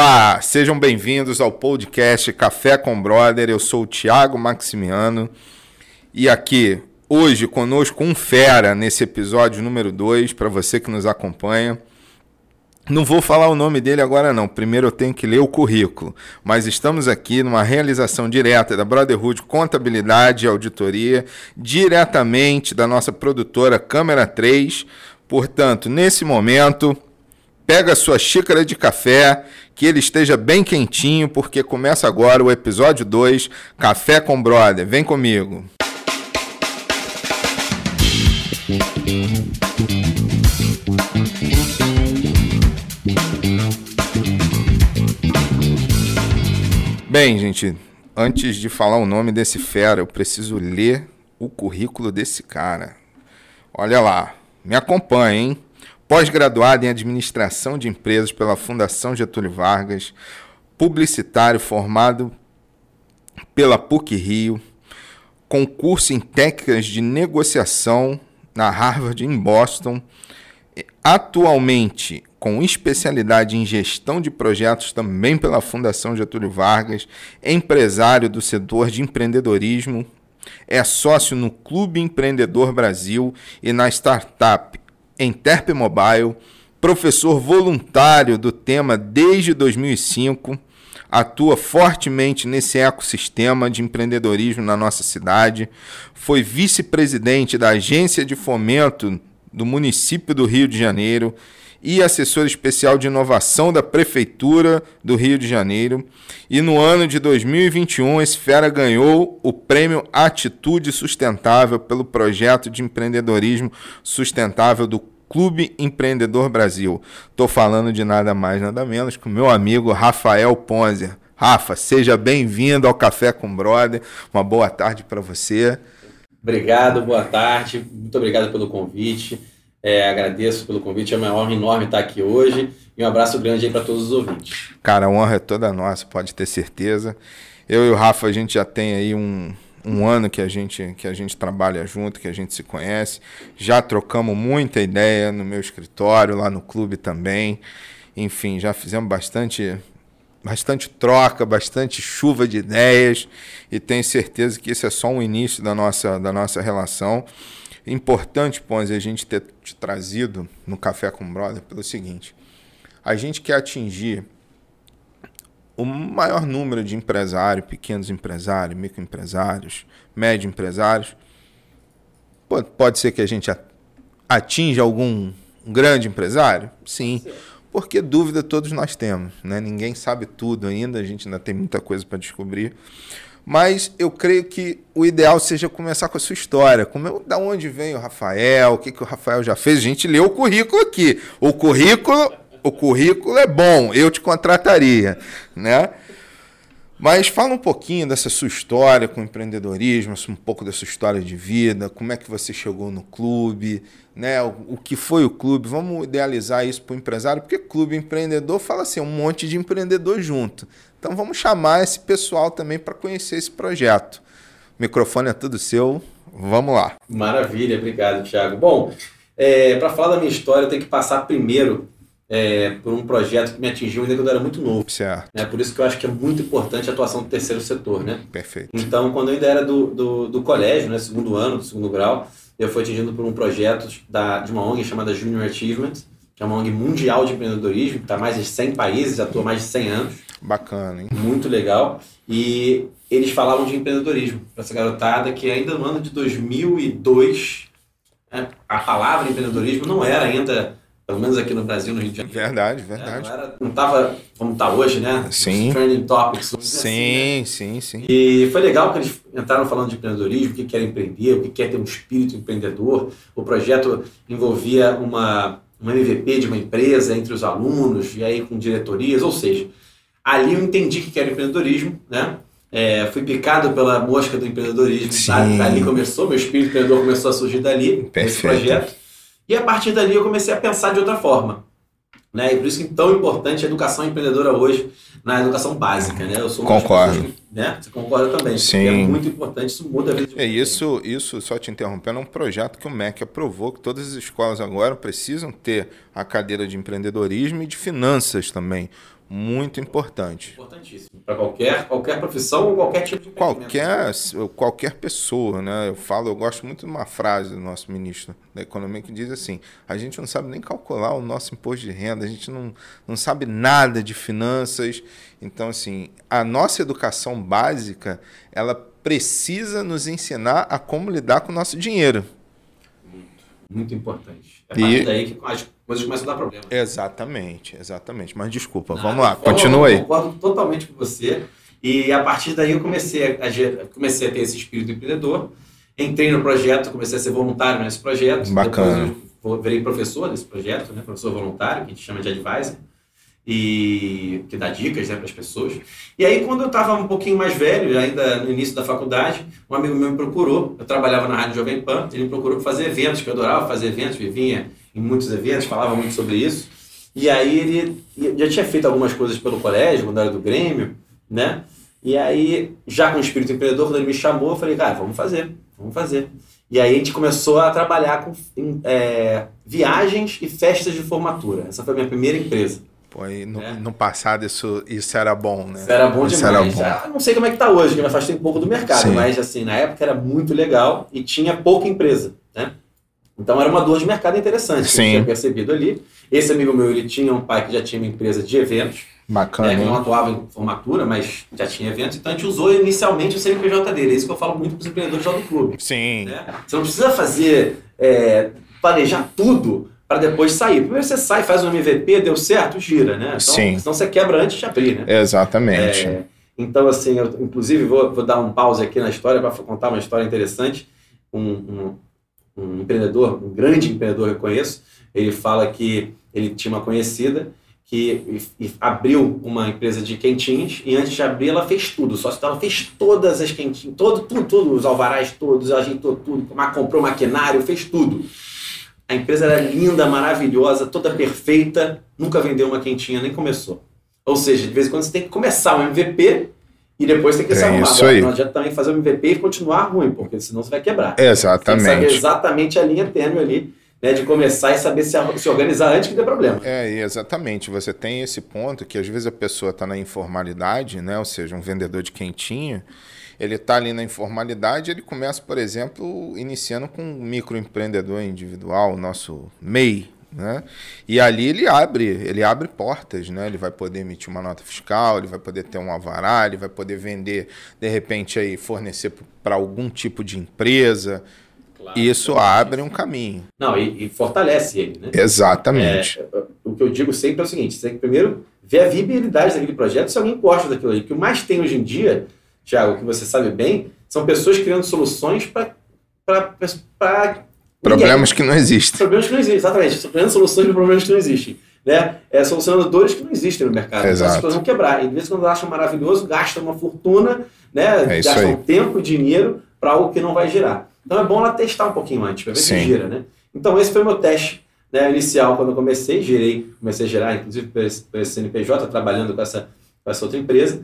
Olá, sejam bem-vindos ao podcast Café com Brother. Eu sou o Thiago Maximiano e aqui hoje conosco um fera nesse episódio número 2 para você que nos acompanha. Não vou falar o nome dele agora não, primeiro eu tenho que ler o currículo, mas estamos aqui numa realização direta da Brotherhood Contabilidade e Auditoria, diretamente da nossa produtora Câmera 3. Portanto, nesse momento, pega a sua xícara de café, que ele esteja bem quentinho, porque começa agora o episódio 2, Café com Brother. Vem comigo. Bem, gente, antes de falar o nome desse fera, eu preciso ler o currículo desse cara. Olha lá, me acompanha, hein? Pós-graduado em Administração de Empresas pela Fundação Getúlio Vargas, publicitário formado pela PUC Rio, concurso em técnicas de negociação na Harvard em Boston, atualmente com especialidade em gestão de projetos também pela Fundação Getúlio Vargas, empresário do setor de empreendedorismo, é sócio no Clube Empreendedor Brasil e na startup em Terp Mobile, professor voluntário do tema desde 2005, atua fortemente nesse ecossistema de empreendedorismo na nossa cidade, foi vice-presidente da Agência de Fomento do município do Rio de Janeiro e assessor especial de inovação da Prefeitura do Rio de Janeiro. E no ano de 2021, esse fera ganhou o prêmio Atitude Sustentável pelo projeto de empreendedorismo sustentável do Clube Empreendedor Brasil. Estou falando de nada mais, nada menos que o meu amigo Rafael Ponzer. Rafa, seja bem-vindo ao Café com Brother. Uma boa tarde para você. Obrigado, boa tarde. Muito obrigado pelo convite. É, agradeço pelo convite, é uma honra enorme estar aqui hoje e um abraço grande aí para todos os ouvintes. Cara, a honra é toda nossa, pode ter certeza. Eu e o Rafa, a gente já tem aí um, um ano que a gente que a gente trabalha junto, que a gente se conhece. Já trocamos muita ideia no meu escritório, lá no clube também. Enfim, já fizemos bastante bastante troca, bastante chuva de ideias e tenho certeza que esse é só um início da nossa da nossa relação. Importante, Ponzi, a gente ter te trazido no Café com Brother pelo seguinte: a gente quer atingir o maior número de empresários, pequenos empresários, microempresários, médio empresários. Pode, ser que a gente atinja algum grande empresário? Sim. Porque dúvida todos nós temos, né? Ninguém sabe tudo ainda, a gente ainda tem muita coisa para descobrir. Mas eu creio que o ideal seja começar com a sua história. Como, da onde vem o Rafael? O que, que o Rafael já fez? A gente leu o currículo aqui. O currículo, o currículo é bom, eu te contrataria, né? Mas fala um pouquinho dessa sua história com o empreendedorismo, um pouco da sua história de vida, como é que você chegou no clube, né? O, o que foi o clube? Vamos idealizar isso para o empresário, porque clube empreendedor fala assim, um monte de empreendedor junto. Então vamos chamar esse pessoal também para conhecer esse projeto. O microfone é tudo seu, vamos lá. Maravilha, obrigado, Thiago. Bom, é, para falar da minha história, eu tenho que passar primeiro é, por um projeto que me atingiu ainda quando eu era muito novo. Certo. É por isso que eu acho que é muito importante a atuação do terceiro setor, né? Perfeito. Então, quando eu ainda era do, do, do colégio, né, segundo ano, do segundo grau, eu fui atingido por um projeto da, de uma ONG chamada Junior Achievement, que é uma ONG mundial de empreendedorismo, que está mais de 100 países, atua mais de 100 anos. Bacana, hein? Muito legal. E eles falavam de empreendedorismo para essa garotada que ainda no ano de 2002 né, a palavra empreendedorismo não era ainda, pelo menos aqui no Brasil, no Rio de Janeiro. Verdade, verdade. É, não estava como está hoje, né? Sim. Os trending topics. Sim, assim, né? sim, sim. E foi legal que eles entraram falando de empreendedorismo, o que quer empreender, o que quer ter um espírito empreendedor. O projeto envolvia uma, um MVP de uma empresa entre os alunos, e aí com diretorias, ou seja, ali eu entendi que era empreendedorismo, né? É, fui picado pela mosca do empreendedorismo. Sim. Dali começou, meu espírito empreendedor começou a surgir dali, nesse Perfeito. projeto. E a partir dali eu comecei a pensar de outra forma. Né? E por isso que é tão importante a educação empreendedora hoje na educação básica. Né? Eu sou Concordo. que- né? Você concorda também. Sim. porque É muito importante, isso muda a vida de É isso, isso, só te interrompendo, é um projeto que o MEC aprovou, que todas as escolas agora precisam ter a cadeira de empreendedorismo e de finanças também. Muito importante. Importantíssimo. Para qualquer, qualquer profissão ou qualquer tipo de qualquer Qualquer pessoa, né? Eu falo, eu gosto muito de uma frase do nosso ministro da Economia que diz assim: a gente não sabe nem calcular o nosso imposto de renda, a gente não, não sabe nada de finanças. Então, assim, a nossa educação básica, ela precisa nos ensinar a como lidar com o nosso dinheiro. Muito, importante. É e... daí que as coisas começam a dar problema. Exatamente, exatamente. Mas desculpa, vamos lá, continua aí. Eu concordo totalmente com você. E a partir daí eu comecei a, comecei a ter esse espírito empreendedor. Entrei no projeto, comecei a ser voluntário nesse projeto. Bacana. Depois eu virei professor desse projeto, né? professor voluntário, que a gente chama de advisor e que dá dicas né, para as pessoas. E aí, quando eu estava um pouquinho mais velho, ainda no início da faculdade, um amigo meu me procurou. Eu trabalhava na Rádio Jovem Pan, ele me procurou para fazer eventos, que eu adorava fazer eventos, vivia em muitos eventos, falava muito sobre isso. E aí ele já tinha feito algumas coisas pelo colégio, quando era do Grêmio, né? E aí, já com o espírito empreendedor, quando ele me chamou, eu falei, cara, vamos fazer, vamos fazer. E aí a gente começou a trabalhar com é, viagens e festas de formatura. Essa foi a minha primeira empresa. Pô, no, é. no, passado isso, isso era bom, né? Isso era bom isso demais. Era bom. Ah, não sei como é que tá hoje, que me afastei um pouco do mercado, Sim. mas assim, na época era muito legal e tinha pouca empresa, né? Então era uma dor de mercado interessante Sim. que eu tinha percebido ali. Esse amigo meu, ele tinha um pai que já tinha uma empresa de eventos. Bacana. Né, não atuava em formatura, mas já tinha eventos. Então a gente usou inicialmente o CNPJ dele. É isso que eu falo muito para os empreendedores lá do clube. Sim. Né? Você não precisa fazer, é, planejar tudo para depois sair. Primeiro você sai, faz um MVP, deu certo, gira, né? Então, Sim. Senão você quebra antes de abrir, né? Exatamente. É, então, assim, eu inclusive vou, vou dar um pause aqui na história para contar uma história interessante. Um, um, um, empreendedor, um grande empreendedor que eu conheço, ele fala que ele tinha uma conhecida que abriu uma empresa de quentinhas e antes de abrir ela fez tudo, só se ela fez todas as quentinhas, todo, tudo, tudo, os alvarás todos, ajeitou tudo, comprou maquinário, fez tudo. A empresa era linda, maravilhosa, toda perfeita, nunca vendeu uma quentinha, nem começou. Ou seja, de vez em quando você tem que começar um MVP e depois tem que se é arrumar. Isso aí. Não adianta também fazer um MVP e continuar ruim, porque senão você vai quebrar. Exatamente. Você tem que saber exatamente a linha tênue ali, né, de começar e saber se, se organizar antes que dê problema. É, exatamente. Você tem esse ponto que às vezes a pessoa está na informalidade, né, ou seja, um vendedor de quentinha, ele está ali na informalidade, ele começa, por exemplo, iniciando com um microempreendedor individual, nosso MEI, né? E ali ele abre, ele abre portas, né? Ele vai poder emitir uma nota fiscal, ele vai poder ter um avará, ele vai poder vender, de repente aí fornecer para algum tipo de empresa. Claro, Isso abre um caminho. Não, e, e fortalece ele, né? Exatamente. É, o que eu digo sempre é o seguinte: você tem que primeiro ver a viabilidade daquele projeto, se alguém gosta daquilo aí. O que mais tem hoje em dia Tiago, que você sabe bem, são pessoas criando soluções para problemas que não existem. Problemas que não existem, exatamente. Criando soluções para problemas que não existem. Né? É, solucionando dores que não existem no mercado. Exato. Então as pessoas vão quebrar. E de vez em quando acham maravilhoso, gastam uma fortuna, né? É gastam tempo e dinheiro para algo que não vai girar. Então é bom ela testar um pouquinho antes, para ver Sim. se gira. Né? Então esse foi o meu teste né, inicial quando eu comecei, girei, comecei a gerar, inclusive por esse CNPJ, trabalhando com essa, com essa outra empresa.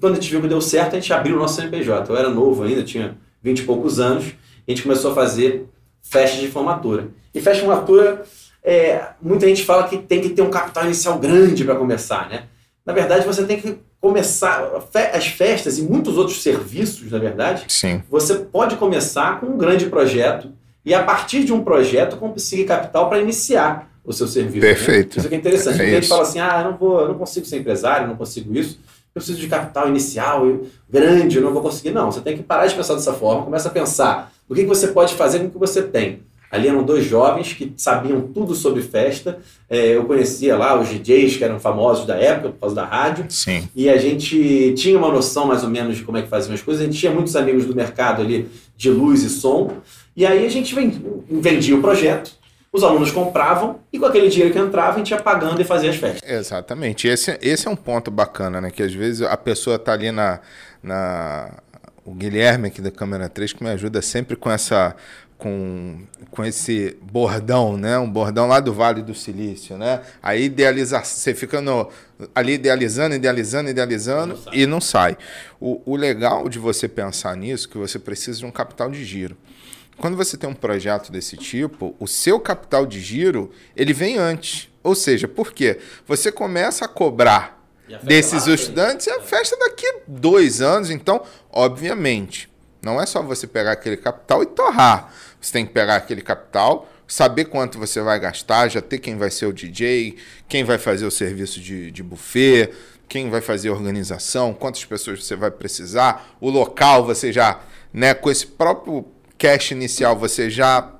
Quando a gente viu que deu certo, a gente abriu o nosso CNPJ. Eu era novo ainda, tinha 20 e poucos anos. A gente começou a fazer festas de formatura. E festa de formatura, é, muita gente fala que tem que ter um capital inicial grande para começar, né? Na verdade, você tem que começar as festas e muitos outros serviços, na verdade. Sim. Você pode começar com um grande projeto e a partir de um projeto conseguir capital para iniciar o seu serviço. Né? Perfeito. Né? Isso que é interessante. É a gente fala assim: "Ah, eu não vou, eu não consigo ser empresário, não consigo isso" eu preciso de capital inicial grande, eu não vou conseguir. Não, você tem que parar de pensar dessa forma, começa a pensar o que você pode fazer com o que você tem. Ali eram dois jovens que sabiam tudo sobre festa. É, eu conhecia lá os DJs que eram famosos da época, por causa da rádio. Sim. E a gente tinha uma noção mais ou menos de como é que faziam as coisas. A gente tinha muitos amigos do mercado ali de luz e som. E aí a gente vendia o projeto os alunos compravam e com aquele dinheiro que entrava a gente ia pagando e fazia as festas. Exatamente. Esse, esse é um ponto bacana, né? Que às vezes a pessoa está ali na, na. O Guilherme aqui da Câmera 3 que me ajuda sempre com essa. Com, com esse bordão, né? Um bordão lá do Vale do Silício, né? Aí idealiza, você fica no, ali idealizando, idealizando, idealizando não e não sai. O, o legal de você pensar nisso é que você precisa de um capital de giro quando você tem um projeto desse tipo, o seu capital de giro ele vem antes. Ou seja, por quê? Você começa a cobrar desses lá, estudantes, é a festa daqui a dois anos. Então, obviamente, não é só você pegar aquele capital e torrar. Você tem que pegar aquele capital, saber quanto você vai gastar, já ter quem vai ser o DJ, quem vai fazer o serviço de, de buffet, quem vai fazer a organização, quantas pessoas você vai precisar, o local você já, né, com esse próprio cash inicial, você já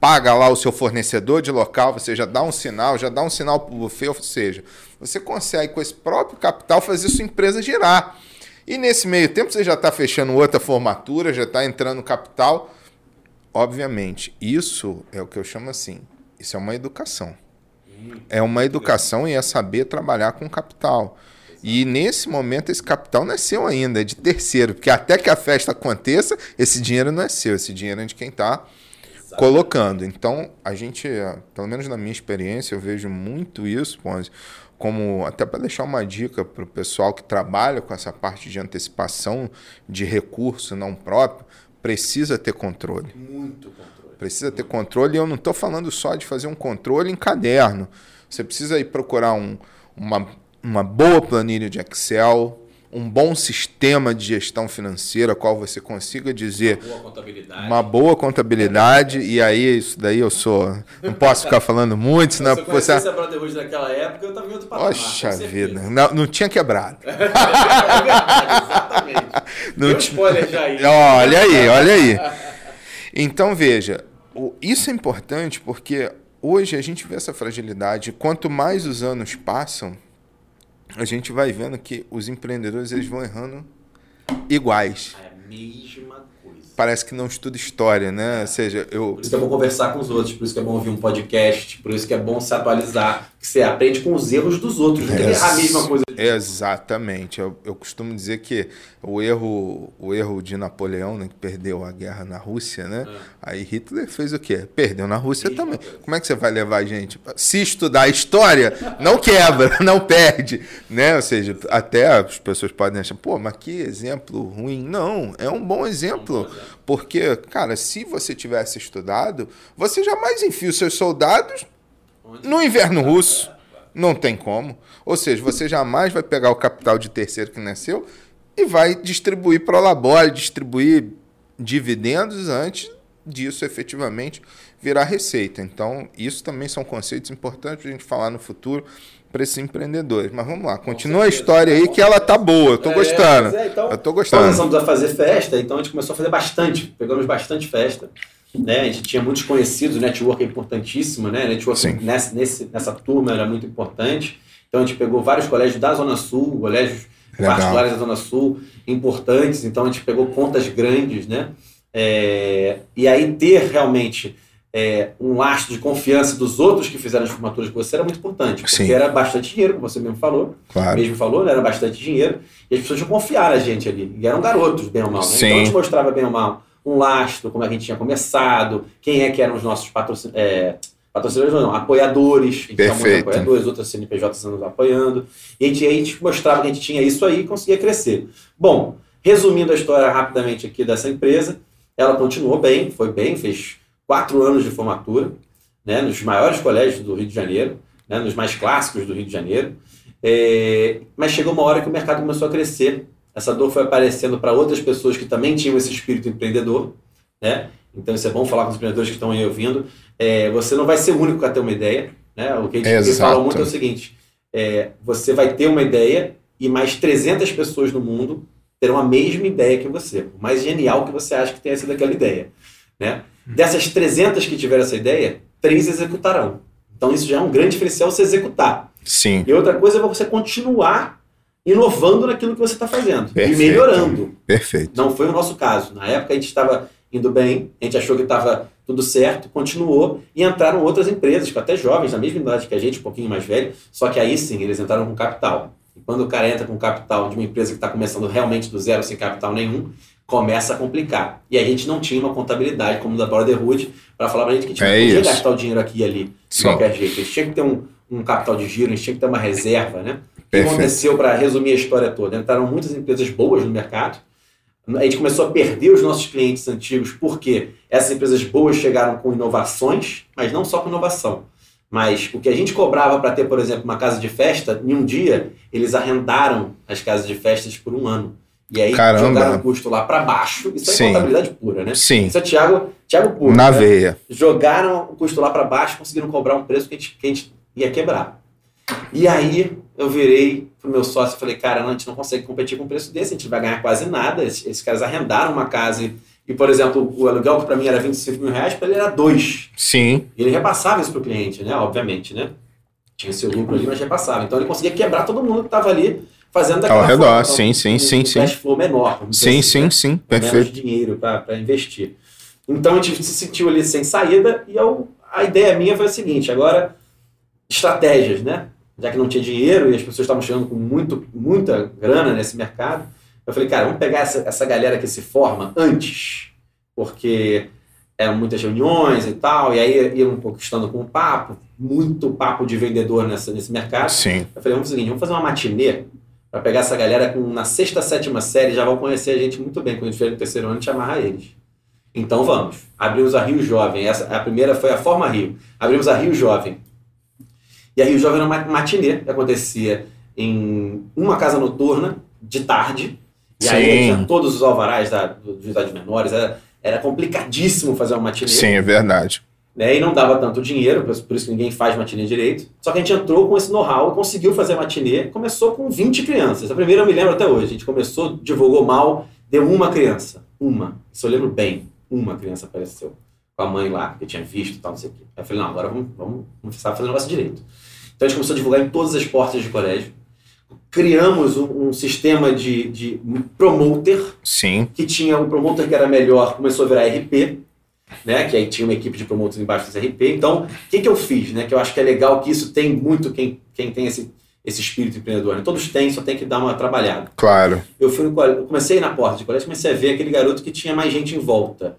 paga lá o seu fornecedor de local, você já dá um sinal, já dá um sinal para o buffet, ou seja, você consegue com esse próprio capital fazer sua empresa girar. E nesse meio tempo você já está fechando outra formatura, já está entrando capital. Obviamente, isso é o que eu chamo assim, isso é uma educação. É uma educação e é saber trabalhar com capital. E nesse momento esse capital não é seu ainda, é de terceiro, porque até que a festa aconteça, esse dinheiro não é seu, esse dinheiro é de quem está colocando. Então, a gente, pelo menos na minha experiência, eu vejo muito isso, Ponzi, como até para deixar uma dica para o pessoal que trabalha com essa parte de antecipação de recurso não próprio, precisa ter controle. Muito controle. Precisa ter controle. E eu não estou falando só de fazer um controle em caderno. Você precisa ir procurar um, uma, uma boa planilha de Excel, um bom sistema de gestão financeira, qual você consiga dizer uma boa contabilidade, uma boa contabilidade e aí isso daí eu sou não posso ficar falando muito, senão se eu você essa Brotherhood naquela época eu estava em outro patamar. Poxa vida, não, não tinha quebrado. é verdade, exatamente. Não tinha... spoiler já aí. Olha aí, olha aí. Então veja, isso é importante porque hoje a gente vê essa fragilidade. Quanto mais os anos passam, a gente vai vendo que os empreendedores eles vão errando iguais. É coisa. Parece que não estuda história, né? Ou seja, eu. Por isso que é bom conversar com os outros, por isso que é bom ouvir um podcast, por isso que é bom se atualizar, que você aprende com os erros dos outros, não é a mesma coisa. Exatamente. Eu, eu costumo dizer que o erro, o erro de Napoleão, né, que perdeu a guerra na Rússia, né? É. Aí Hitler fez o quê? Perdeu na Rússia também. Como é que você vai levar a gente? Se estudar a história, não quebra, não perde, né? Ou seja, até as pessoas podem achar, pô, mas que exemplo ruim. Não, é um bom exemplo. Porque, cara, se você tivesse estudado, você jamais enfia os seus soldados no inverno russo. Não tem como. Ou seja, você jamais vai pegar o capital de terceiro que nasceu e vai distribuir para o labore, distribuir dividendos antes disso efetivamente virar receita. Então, isso também são conceitos importantes para a gente falar no futuro para esses empreendedores. Mas vamos lá, continua a história aí que ela tá boa, eu tô é, gostando. É, então, eu tô gostando. Começamos a fazer festa, então a gente começou a fazer bastante, pegamos bastante festa. Né? A gente tinha muitos conhecidos, network é importantíssimo, né? Network nessa, nesse, nessa turma era muito importante. Então a gente pegou vários colégios da Zona Sul, colégios Legal. particulares da Zona Sul, importantes, então a gente pegou contas grandes, né? É, e aí ter realmente é, um lastro de confiança dos outros que fizeram as formaturas com você era muito importante, porque Sim. era bastante dinheiro, como você mesmo falou, claro. mesmo falou, né? era bastante dinheiro, e as pessoas confiaram a gente ali, e eram garotos, bem ou mal, né? Então a gente mostrava bem ou mal um lastro, como é que a gente tinha começado, quem é que eram os nossos patrocin... é, patrocinadores, não, apoiadores, a gente tinha apoiadores, outras CNPJs nos apoiando, e a gente, a gente mostrava que a gente tinha isso aí e conseguia crescer. Bom, resumindo a história rapidamente aqui dessa empresa, ela continuou bem, foi bem, fez quatro anos de formatura, né, nos maiores colégios do Rio de Janeiro, né, nos mais clássicos do Rio de Janeiro, é, mas chegou uma hora que o mercado começou a crescer essa dor foi aparecendo para outras pessoas que também tinham esse espírito empreendedor, né? Então isso é bom falar com os empreendedores que estão aí ouvindo. É, você não vai ser o único a ter uma ideia, né? O que a gente fala muito é o seguinte: é, você vai ter uma ideia e mais 300 pessoas no mundo terão a mesma ideia que você, o mais genial que você acha que tenha sido aquela ideia, né? Dessas 300 que tiveram essa ideia, três executarão. Então isso já é um grande diferencial você executar. Sim. E outra coisa é você continuar inovando naquilo que você está fazendo Perfeito. e melhorando. Perfeito. Não foi o nosso caso. Na época a gente estava indo bem, a gente achou que estava tudo certo, continuou e entraram outras empresas, até jovens, da mesma idade que a gente, um pouquinho mais velho, só que aí sim eles entraram com capital. E quando o cara entra com capital de uma empresa que está começando realmente do zero, sem capital nenhum, começa a complicar. E a gente não tinha uma contabilidade como da Brotherhood para falar para a gente que a gente é podia gastar o dinheiro aqui e ali de sim. qualquer jeito. A gente tinha que ter um, um capital de giro, a gente tinha que ter uma reserva, né? O que aconteceu, para resumir a história toda? Entraram muitas empresas boas no mercado, a gente começou a perder os nossos clientes antigos porque essas empresas boas chegaram com inovações, mas não só com inovação. Mas o que a gente cobrava para ter, por exemplo, uma casa de festa, em um dia, eles arrendaram as casas de festas por um ano. E aí Caramba. jogaram o custo lá para baixo. Isso é Sim. contabilidade pura, né? Sim. Isso é Thiago, Thiago puro. Na né? veia. Jogaram o custo lá para baixo, conseguiram cobrar um preço que a, gente, que a gente ia quebrar. E aí eu virei pro meu sócio e falei, cara, não, a gente não consegue competir com um preço desse, a gente vai ganhar quase nada. Esses, esses caras arrendaram uma casa e, e, por exemplo, o aluguel que para mim era 25 mil reais, para ele era dois. Sim. E ele repassava isso pro cliente, né? Obviamente, né? Tinha seu lucro ali, mas repassava. Então ele conseguia quebrar todo mundo que estava ali fazendo daquela Ao redor, forma. sim, sim, um, sim, um sim. cash flow menor. Sim, assim, sim, né? sim. menos Perfeito. dinheiro para investir. Então a gente se sentiu ali sem saída e eu, a ideia minha foi a seguinte: agora, estratégias, né? Já que não tinha dinheiro e as pessoas estavam chegando com muito, muita grana nesse mercado, eu falei, cara, vamos pegar essa, essa galera que se forma antes, porque eram muitas reuniões e tal, e aí iam conquistando com papo, muito papo de vendedor nessa, nesse mercado. Sim. Eu falei, vamos fazer o seguinte, vamos fazer uma matinê para pegar essa galera com na sexta, sétima série, já vão conhecer a gente muito bem. Quando a gente vier no terceiro ano, a gente amarra eles. Então vamos. Abrimos a Rio Jovem. Essa, a primeira foi a Forma Rio. Abrimos a Rio Jovem. E a Rio Jovem era uma matinê que acontecia em uma casa noturna, de tarde. E aí Sim. tinha todos os alvarás da, do- dos idades menores. Era, era complicadíssimo fazer uma matinê Sim, é verdade. Né? E não dava tanto dinheiro, por isso ninguém faz matinê direito. Só que a gente entrou com esse know-how conseguiu fazer matinê. Começou com 20 crianças. A primeira eu me lembro até hoje. A gente começou, divulgou mal, deu uma criança. Uma. Isso eu lembro bem. Uma criança apareceu com a mãe lá, que tinha visto e tal, não sei o quê. Aí eu falei, não, agora vamos, vamos começar a fazer o negócio direito. Então a gente começou a divulgar em todas as portas de colégio. Criamos um, um sistema de, de promoter, Sim. que tinha o promoter que era melhor, começou a virar RP, né? Que aí tinha uma equipe de promotores embaixo desse RP. Então, o que, que eu fiz, né? Que eu acho que é legal que isso tem muito quem, quem tem esse, esse espírito empreendedor. Né? Todos têm, só tem que dar uma trabalhada. Claro. Eu fui no colégio, comecei na porta de colégio, comecei a ver aquele garoto que tinha mais gente em volta.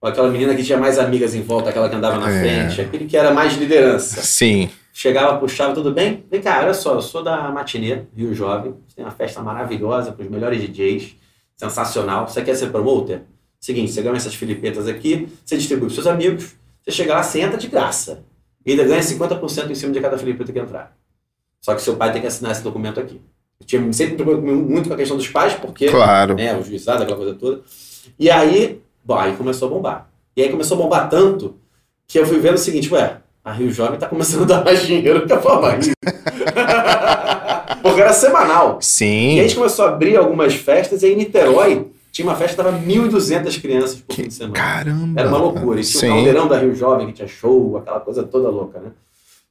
Ou aquela menina que tinha mais amigas em volta, aquela que andava na É. frente, aquele que era mais liderança. Sim. Chegava, puxava, tudo bem? Vem cá, olha só, eu sou da Matinê, Rio Jovem. Tem uma festa maravilhosa com os melhores DJs. Sensacional. Você quer ser promoter? Seguinte, você ganha essas filipetas aqui, você distribui para seus amigos, você chega lá, você entra de graça. E ainda ganha 50% em cima de cada filipeta que entrar. Só que seu pai tem que assinar esse documento aqui. Eu tinha sempre me preocupado muito com a questão dos pais, porque Claro. né, o juizado, aquela coisa toda. E aí, bom, aí começou a bombar. E aí começou a bombar tanto que eu fui vendo o seguinte, ué, a Rio Jovem tá começando a dar mais dinheiro que a Rio. Porque era semanal. E aí a Sim. gente começou a abrir algumas festas, e aí em Niterói tinha uma festa que tava 1.200 crianças por fim de semana. Caramba. Era uma loucura. E tinha o Sim. caldeirão da Rio Jovem, que tinha show, aquela coisa toda louca, né?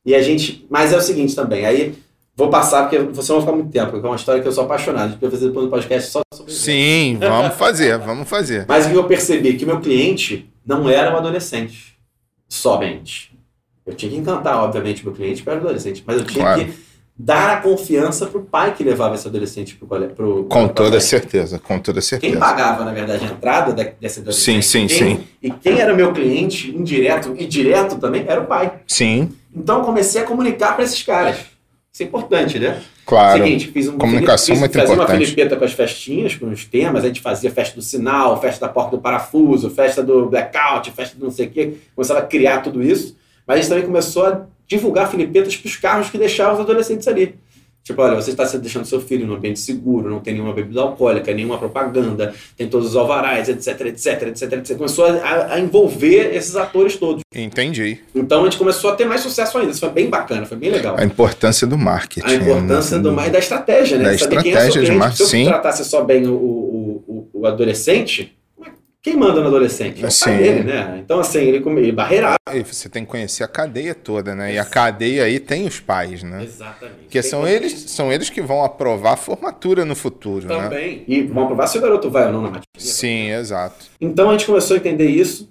E a gente. Mas é o seguinte também, aí vou passar, porque você não vai ficar muito tempo, porque é uma história que eu sou apaixonado. Vai fazer depois um podcast só sobre isso. Sim, vamos fazer, vamos fazer. Mas o que eu percebi? Que o meu cliente não era um adolescente somente. Eu tinha que encantar, obviamente, o meu cliente para adolescente, mas eu tinha Claro. que dar a confiança pro pai que levava esse adolescente pro colégio. Pro, Com pro toda colégio. certeza, com toda Quem certeza. pagava, na verdade, a entrada da- desse adolescente? Sim, sim, quem- sim. E quem era meu cliente, indireto e direto também, era o pai. Sim, Então comecei a comunicar para esses caras. Isso é importante, né? claro. Seguinte, fiz um Comunicação fiz, muito fazia uma importante. filipeta com as festinhas, com os temas, a gente fazia festa do sinal, festa da porta do parafuso, festa do blackout, festa do não sei o quê, começava a criar tudo isso, mas a gente também começou a divulgar filipetas para os carros que deixavam os adolescentes ali. Tipo, olha, você está deixando seu filho num ambiente seguro, não tem nenhuma bebida alcoólica, nenhuma propaganda, tem todos os alvarás, etc, etc, etc, etc. Começou a, a envolver esses atores todos. Entendi. Então a gente começou a ter mais sucesso ainda. Isso foi bem bacana, foi bem legal A importância do marketing. a importância né? do mais da estratégia, né? Da saber quem é estratégia de marketing, Se eu tratasse só bem o, o, o, o adolescente, quem manda no adolescente? É Sim. pai dele, né? Então, assim, ele, come- ele barreirava. E você tem que conhecer a cadeia toda, né? E a cadeia aí tem os pais, né? Exatamente. Porque são eles, são eles que vão aprovar a formatura no futuro, né? Também. E vão provar se o garoto vai ou não na matéria. Sim, exato. Então a gente começou a entender isso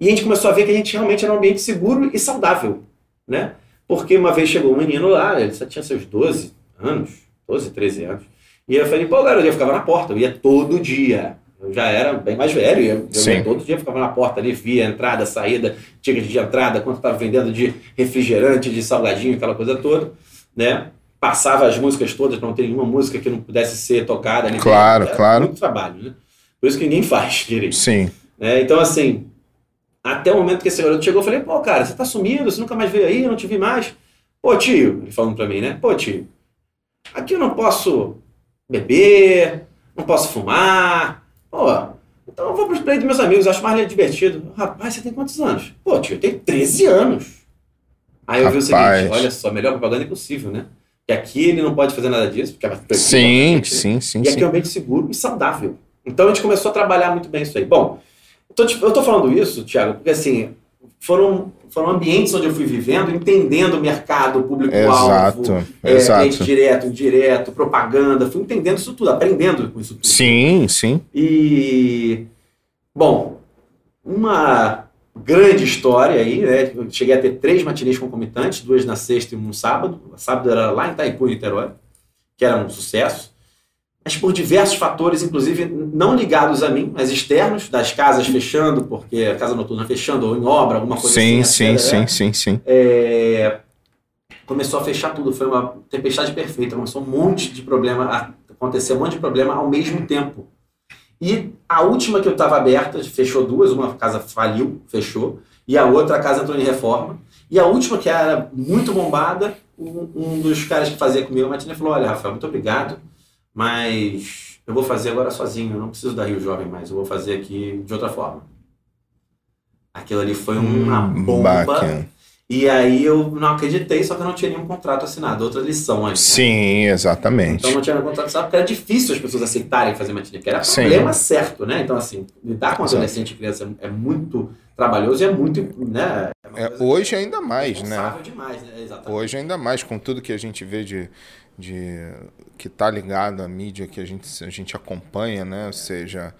e a gente começou a ver que a gente realmente era um ambiente seguro e saudável, né? Porque uma vez chegou um menino lá, ele só tinha seus 12 anos, 12, 13 anos, e eu falei, pô, garoto, eu ficava na porta, eu ia todo dia. Eu já era bem mais velho, eu, eu todo dia, ficava na porta ali, via entrada, saída, ticket de entrada, quanto estava vendendo de refrigerante, de salgadinho, aquela coisa toda, né? Passava as músicas todas, não ter nenhuma música que não pudesse ser tocada ali. Claro, Era claro. Muito trabalho, né? Por isso que ninguém faz direito Sim. né? Então, assim, Até o momento que esse garoto chegou, eu falei, pô, cara, você tá sumido, você nunca mais veio aí, eu não te vi mais. Pô, tio, ele falando pra mim, né? Pô, tio, aqui eu não posso beber, não posso fumar. Pô, então eu vou pros play dos meus amigos, acho mais divertido. Rapaz, você tem quantos anos? Pô, tio, eu tenho 13 anos. Aí eu Rapaz. vi o seguinte, olha só, melhor propaganda impossível, né? Que aqui ele não pode fazer nada disso, porque é proibido. Sim, sim, sim. E aqui sim. é um ambiente seguro e saudável. Então a gente começou a trabalhar muito bem isso aí. Bom, eu tô, eu tô falando isso, Thiago, porque assim, foram, foram ambientes onde eu fui vivendo, entendendo o mercado, público-alvo, é, exato. direto, indireto, propaganda, fui entendendo isso tudo, aprendendo com isso tudo. Sim, sim. E, bom, uma grande história aí, né? Eu cheguei a ter três matinês concomitantes, duas na sexta e um no sábado. O sábado era lá em Itaipu, Niterói, que era um sucesso mas por diversos fatores, inclusive não ligados a mim, mas externos, das casas fechando, porque a casa noturna fechando, ou em obra, alguma coisa sim, assim. Sim, sim, sim, sim, é, começou a fechar tudo, foi uma tempestade perfeita, começou um monte de problema, a acontecer um monte de problema ao mesmo tempo. E a última que eu estava aberta, fechou duas, uma casa faliu, fechou, e a outra casa entrou em reforma. E a última, que era muito bombada, um, um dos caras que fazia comigo a matina falou: Olha, Rafael, muito obrigado mas eu vou fazer agora sozinho, eu não preciso da Rio Jovem mais, eu vou fazer aqui de outra forma. Aquilo ali foi uma hum, bomba. Bacana. E aí eu não acreditei, só que eu não tinha nenhum contrato assinado. Outra lição aí. Né? Sim, exatamente. Então não tinha nenhum contrato assinado porque era difícil as pessoas aceitarem fazer matinê, porque era Sim. problema certo, né? Então, assim, lidar com adolescente e criança é muito trabalhoso e é muito, né? É é, hoje ainda mais, né? demais, né? Exatamente. Hoje ainda mais, com tudo que a gente vê de, de que está ligado à mídia que a gente, a gente acompanha, né? Ou seja,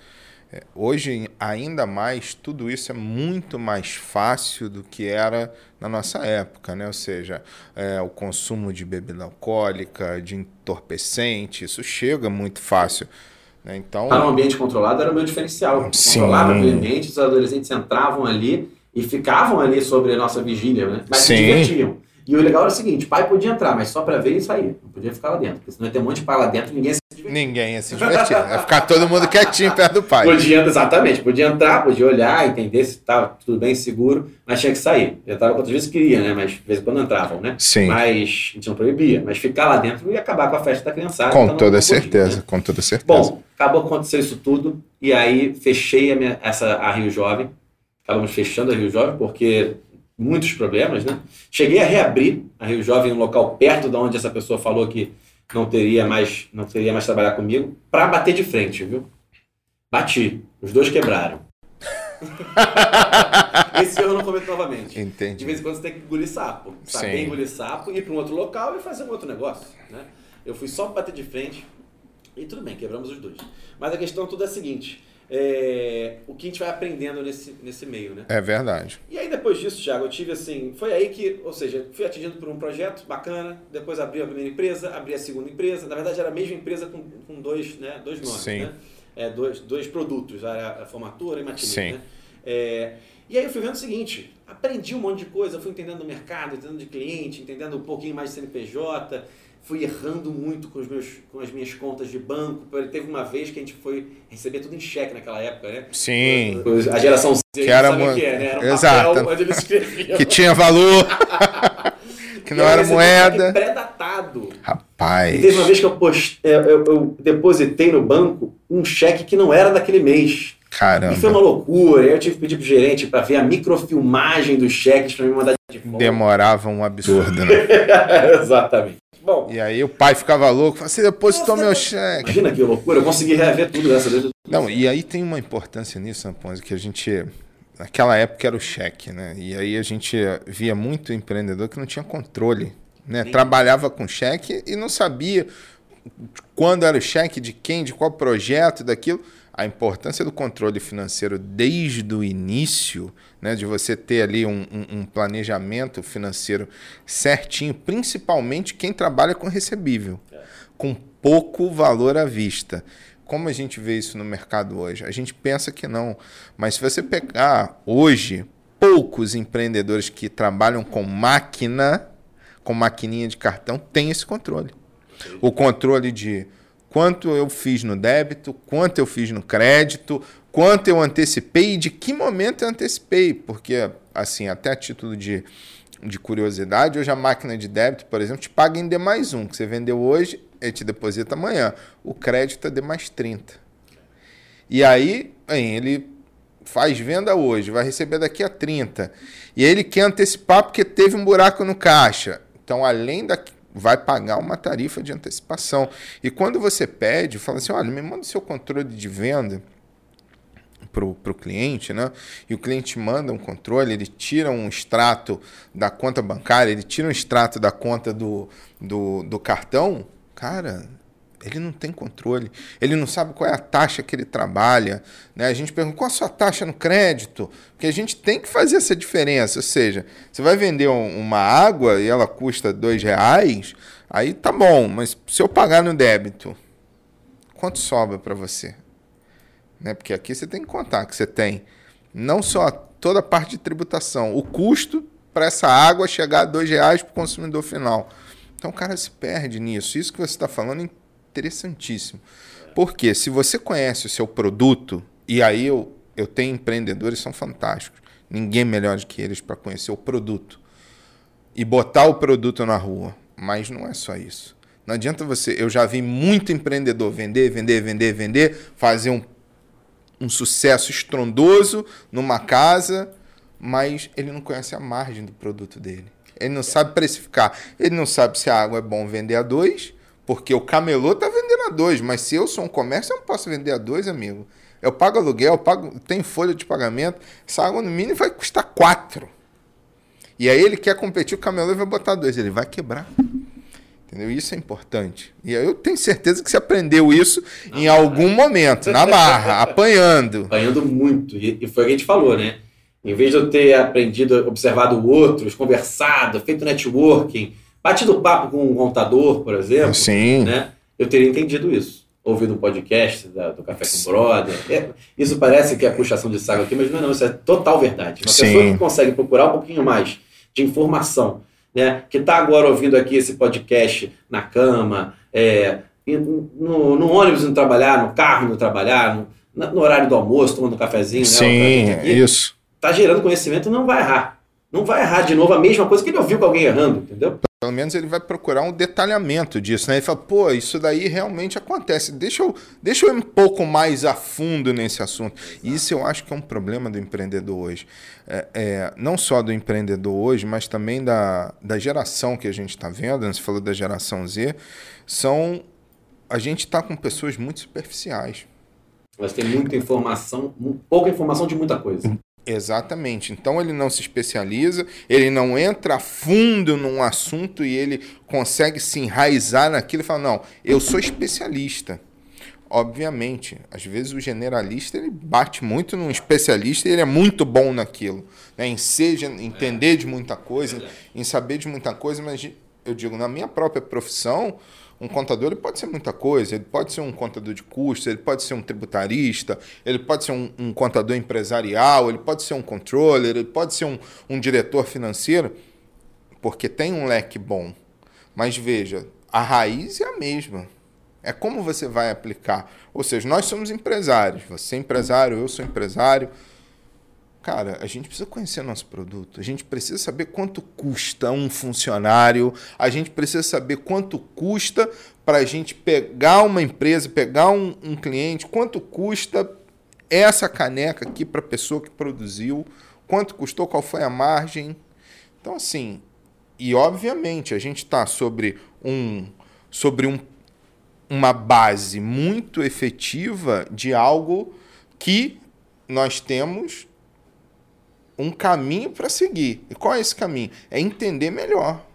é, hoje ainda mais tudo isso é muito mais fácil do que era na nossa época, né? Ou seja, é, o consumo de bebida alcoólica, de entorpecente, isso chega muito fácil. Né? Então, Estar num ambiente controlado era o meu diferencial. Sim. Controlado o ambiente, os adolescentes entravam ali e ficavam ali sobre a nossa vigília, né? Mas Sim. se divertiam. E o legal era o seguinte: o pai podia entrar, mas só para ver e sair. Não podia ficar lá dentro. Porque senão ia ter um monte de pai lá dentro e ninguém se divertir. Ninguém ia se divertir. Ia ficar todo mundo quietinho perto do pai. Podia, exatamente. Podia entrar, podia olhar, entender se estava tudo bem seguro, mas tinha que sair. Já estava quantas vezes queria, né? Mas de vez em quando entravam, né? Sim. Mas a gente não proibia. Mas ficar lá dentro ia acabar com a festa da criançada. Com então toda certeza, né? com toda certeza. Bom, acabou acontecendo isso tudo. E aí fechei a, minha, essa, a Rio Jovem. Acabamos fechando a Rio Jovem porque muitos problemas, né? Cheguei a reabrir a Rio Jovem, um local perto de onde essa pessoa falou que não teria mais, não teria mais trabalhar comigo, para bater de frente, viu? Bati, os dois quebraram. Esse erro eu não cometo novamente. Entendi. De vez em quando você tem que engolir sapo. Saber engolir sapo, ir para um outro local e fazer um outro negócio, né? Eu fui só bater de frente e tudo bem, quebramos os dois. Mas a questão toda é a seguinte: é, o que a gente vai aprendendo nesse, nesse meio, né? É verdade. E aí depois disso, Thiago, eu tive assim, foi aí que, ou seja, fui atingido por um projeto bacana, depois abri a primeira empresa, abri a segunda empresa, na verdade era a mesma empresa com, com dois, né, dois nomes, Sim. né? É, dois, dois produtos, a, a formatura e matinê, né? É, e aí eu fui vendo o seguinte, aprendi um monte de coisa, fui entendendo o mercado, entendendo de cliente, entendendo um pouquinho mais de CNPJ, fui errando muito com, os meus, com as minhas contas de banco. Teve uma vez que a gente foi receber tudo em cheque naquela época, né? Sim. A geração Z, que era, uma... que é, né? Era um Exato. onde eles escreviam. que tinha valor. que não era moeda. pré-datado. Rapaz. E teve uma vez que eu, post... É, eu, eu depositei no banco um cheque que não era daquele mês. Caramba. E foi uma loucura. Eu tive que pedir pro gerente para ver a microfilmagem dos cheques para me mandar de volta. Demorava um absurdo, né? Exatamente. Bom, e aí o pai ficava louco, você depositou meu cheque. Imagina que loucura, eu consegui rever tudo dessa vez. Não, e aí tem uma importância nisso, Amponzi, que a gente. Naquela época era o cheque, né? E aí a gente via muito empreendedor que não tinha controle. Né? Trabalhava com cheque e não sabia quando era o cheque, de quem, de qual projeto, daquilo a importância do controle financeiro desde o início, né, de você ter ali um, um, um, planejamento financeiro certinho, principalmente quem trabalha com recebível, é. com pouco valor à vista. Como a gente vê isso no mercado hoje? A gente pensa que não, mas se você pegar hoje, poucos empreendedores que trabalham com máquina, com maquininha de cartão, têm esse controle. O controle de quanto eu fiz no débito, quanto eu fiz no crédito, quanto eu antecipei e de que momento eu antecipei. Porque, assim, até a título de, de curiosidade, hoje a máquina de débito, por exemplo, te paga em D mais um, que você vendeu hoje, ele te deposita amanhã. O crédito é D mais 30. E aí, hein, ele faz venda hoje, vai receber daqui a 30. E ele quer antecipar porque teve um buraco no caixa. Então, além da vai pagar uma tarifa de antecipação. E quando você pede, fala assim: olha, me manda o seu controle de venda para o cliente, né? E o cliente manda um controle, ele tira um extrato da conta bancária, ele tira um extrato da conta do, do, do cartão, cara, ele não tem controle, ele não sabe qual é a taxa que ele trabalha. Né? A gente pergunta qual a sua taxa no crédito, porque a gente tem que fazer essa diferença. Ou seja, você vai vender um, uma água e ela custa dois reais, aí tá bom, mas se eu pagar no débito, quanto sobra para você? Né? Porque aqui você tem que contar que você tem não só toda a parte de tributação, o custo para essa água chegar a dois reais para o consumidor final. Então o cara se perde nisso. Isso que você está falando interessantíssimo. Porque se você conhece o seu produto, e aí eu, eu tenho empreendedores são fantásticos, ninguém melhor do que eles para conhecer o produto e botar o produto na rua. Mas não é só isso. Não adianta você. Eu já vi muito empreendedor vender, vender, vender, vender, fazer um, um sucesso estrondoso numa casa, mas ele não conhece a margem do produto dele. Ele não sabe precificar. Ele não sabe se a água é bom vender a dois porque o camelô tá vendendo a dois, mas se eu sou um comércio, eu não posso vender a dois, amigo. Eu pago aluguel, eu pago, tem folha de pagamento. Essa água no mínimo vai custar quatro. E aí ele quer competir, o camelô vai botar dois, ele vai quebrar. Entendeu? Isso é importante. E aí eu tenho certeza que você aprendeu isso na em barra. algum momento, na barra, apanhando. Apanhando muito. E, foi o que a gente falou, né? Em vez de eu ter aprendido, observado outros, conversado, feito networking, batido papo com um contador, por exemplo, Sim. Né, eu teria entendido isso. Ouvindo um podcast da, do Café com Brother. É, isso parece que é puxação de saco aqui, mas não é não, isso é total verdade. Uma Sim. pessoa que consegue procurar um pouquinho mais de informação, né, que está agora ouvindo aqui esse podcast na cama, é, no, no, ônibus no trabalhar, no carro no trabalhar, no, no horário do almoço, tomando um cafezinho. Né, Sim, né, isso. Está gerando conhecimento e não vai errar. Não vai errar de novo a mesma coisa que ele ouviu com alguém errando, entendeu? Pelo menos ele vai procurar um detalhamento disso, né? Ele fala, pô, isso daí realmente acontece. Deixa eu, deixa eu ir um pouco mais a fundo nesse assunto. E isso eu acho que é um problema do empreendedor hoje. É, é, não só do empreendedor hoje, mas também da, da geração que a gente está vendo, né? você falou da geração Z, são. A gente está com pessoas muito superficiais. Elas têm muita informação, pouca informação de muita coisa. Exatamente. Então ele não se especializa, ele não entra a fundo num assunto e ele consegue se enraizar naquilo e fala: não, eu sou especialista. Obviamente, às vezes o generalista ele bate muito num especialista e ele é muito bom naquilo, né? em seja entender de muita coisa, em saber de muita coisa, mas eu digo na minha própria profissão, um contador ele pode ser muita coisa, ele pode ser um contador de custos, ele pode ser um tributarista, ele pode ser um, um contador empresarial, ele pode ser um controller, ele pode ser um, um diretor financeiro, porque tem um leque bom. Mas veja, a raiz é a mesma. É como você vai aplicar. Ou seja, nós somos empresários. Você é empresário, eu sou empresário. Cara, a gente precisa conhecer nosso produto, a gente precisa saber quanto custa um funcionário, a gente precisa saber quanto custa para a gente pegar uma empresa, pegar um, um cliente, quanto custa essa caneca aqui para a pessoa que produziu, quanto custou, qual foi a margem. Então, assim, e obviamente a gente está sobre um sobre um, uma base muito efetiva de algo que nós temos um caminho para seguir. E qual é esse caminho? É entender melhor.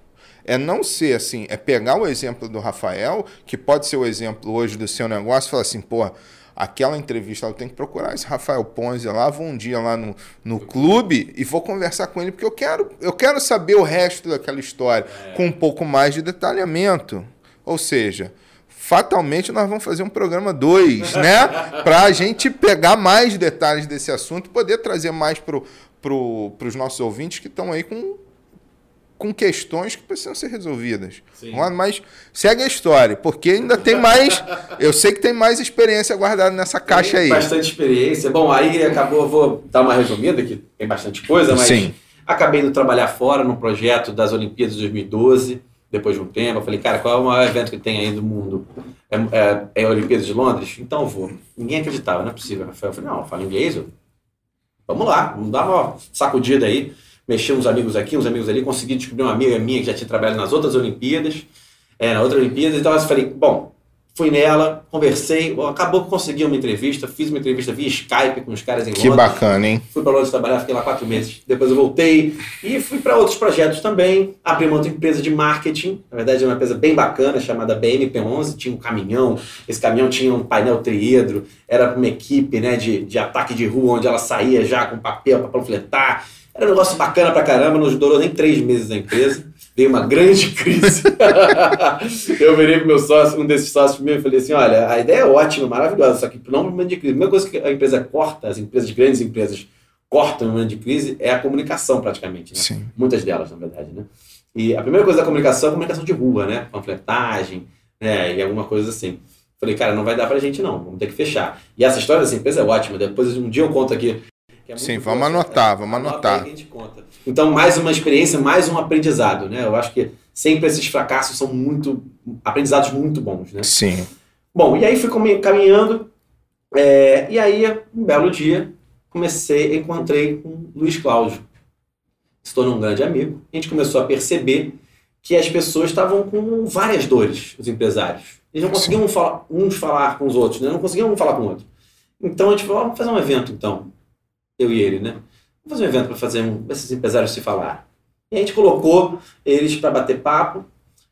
É não ser assim, é pegar o exemplo do Rafael, que pode ser o exemplo hoje do seu negócio, e falar assim, pô, aquela entrevista, eu tenho que procurar esse Rafael Ponzi lá, vou um dia lá no, no clube e vou conversar com ele, porque eu quero, eu quero saber o resto daquela história é. com um pouco mais de detalhamento. Ou seja, fatalmente nós vamos fazer um programa 2, né? Para a gente pegar mais detalhes desse assunto poder trazer mais para para os nossos ouvintes que estão aí com, com questões que precisam ser resolvidas. Sim. Mas segue a história, porque ainda tem mais. eu sei que tem mais experiência guardada nessa caixa tem aí. Bastante experiência. Bom, aí acabou, vou dar uma resumida, que tem bastante coisa, mas Sim. acabei indo trabalhar fora no projeto das Olimpíadas de 2012 depois de um tempo. Eu falei, cara, qual é o maior evento que tem aí do mundo? É, é, é a Olimpíada de Londres? Então eu vou. Ninguém acreditava, não é possível, Rafael. Eu falei, não, eu falo inglês, eu... vamos lá, vamos dar uma sacudida aí. Mexer uns amigos aqui, uns amigos ali, consegui descobrir uma amiga minha que já tinha trabalhado nas outras Olimpíadas, é, na outra Olimpíada, então eu falei, bom, Fui nela, conversei, acabou que consegui uma entrevista, fiz uma entrevista via Skype com os caras em Londres. Que bacana, hein? Fui para Londres trabalhar, fiquei lá quatro meses. Depois eu voltei e fui para outros projetos também. Abri uma outra empresa de marketing, na verdade é uma empresa bem bacana, chamada BMP11. Tinha um caminhão, esse caminhão tinha um painel triedro, era uma equipe né, de, de ataque de rua, onde ela saía já com papel para panfletar. Era um negócio bacana pra caramba, não durou nem três meses a empresa veio uma grande crise. eu virei pro meu sócio, um desses sócios meu, e falei assim: olha, a ideia é ótima, maravilhosa, só que não momento de crise. A primeira coisa que a empresa corta, as empresas, grandes empresas, cortam no momento de crise é a comunicação, praticamente. Né? Sim. Muitas delas, na verdade. Né? E a primeira coisa da comunicação é a comunicação de rua, né? Panfletagem, né? E alguma coisa assim. Falei, cara, não vai dar pra gente não, vamos ter que fechar. E essa história dessa empresa é ótima. Depois, um dia eu conto aqui. É Sim, vamos anotar, vamos anotar. Que. Então, mais uma experiência, mais um aprendizado, né? Eu acho que sempre esses fracassos são muito aprendizados muito bons, né? Sim. Bom, e aí fui caminhando, é, e aí, um belo dia, comecei, encontrei com Luiz Cláudio. Se tornou um grande amigo. A gente começou a perceber que as pessoas estavam com várias dores, os empresários. Eles não conseguiam falar, uns falar com os outros, né? Não conseguiam um falar com o outro. Então a gente falou, vamos fazer um evento então. Eu e ele, né? Vamos fazer um evento para fazer um, esses empresários se falar. E a gente colocou eles para bater papo.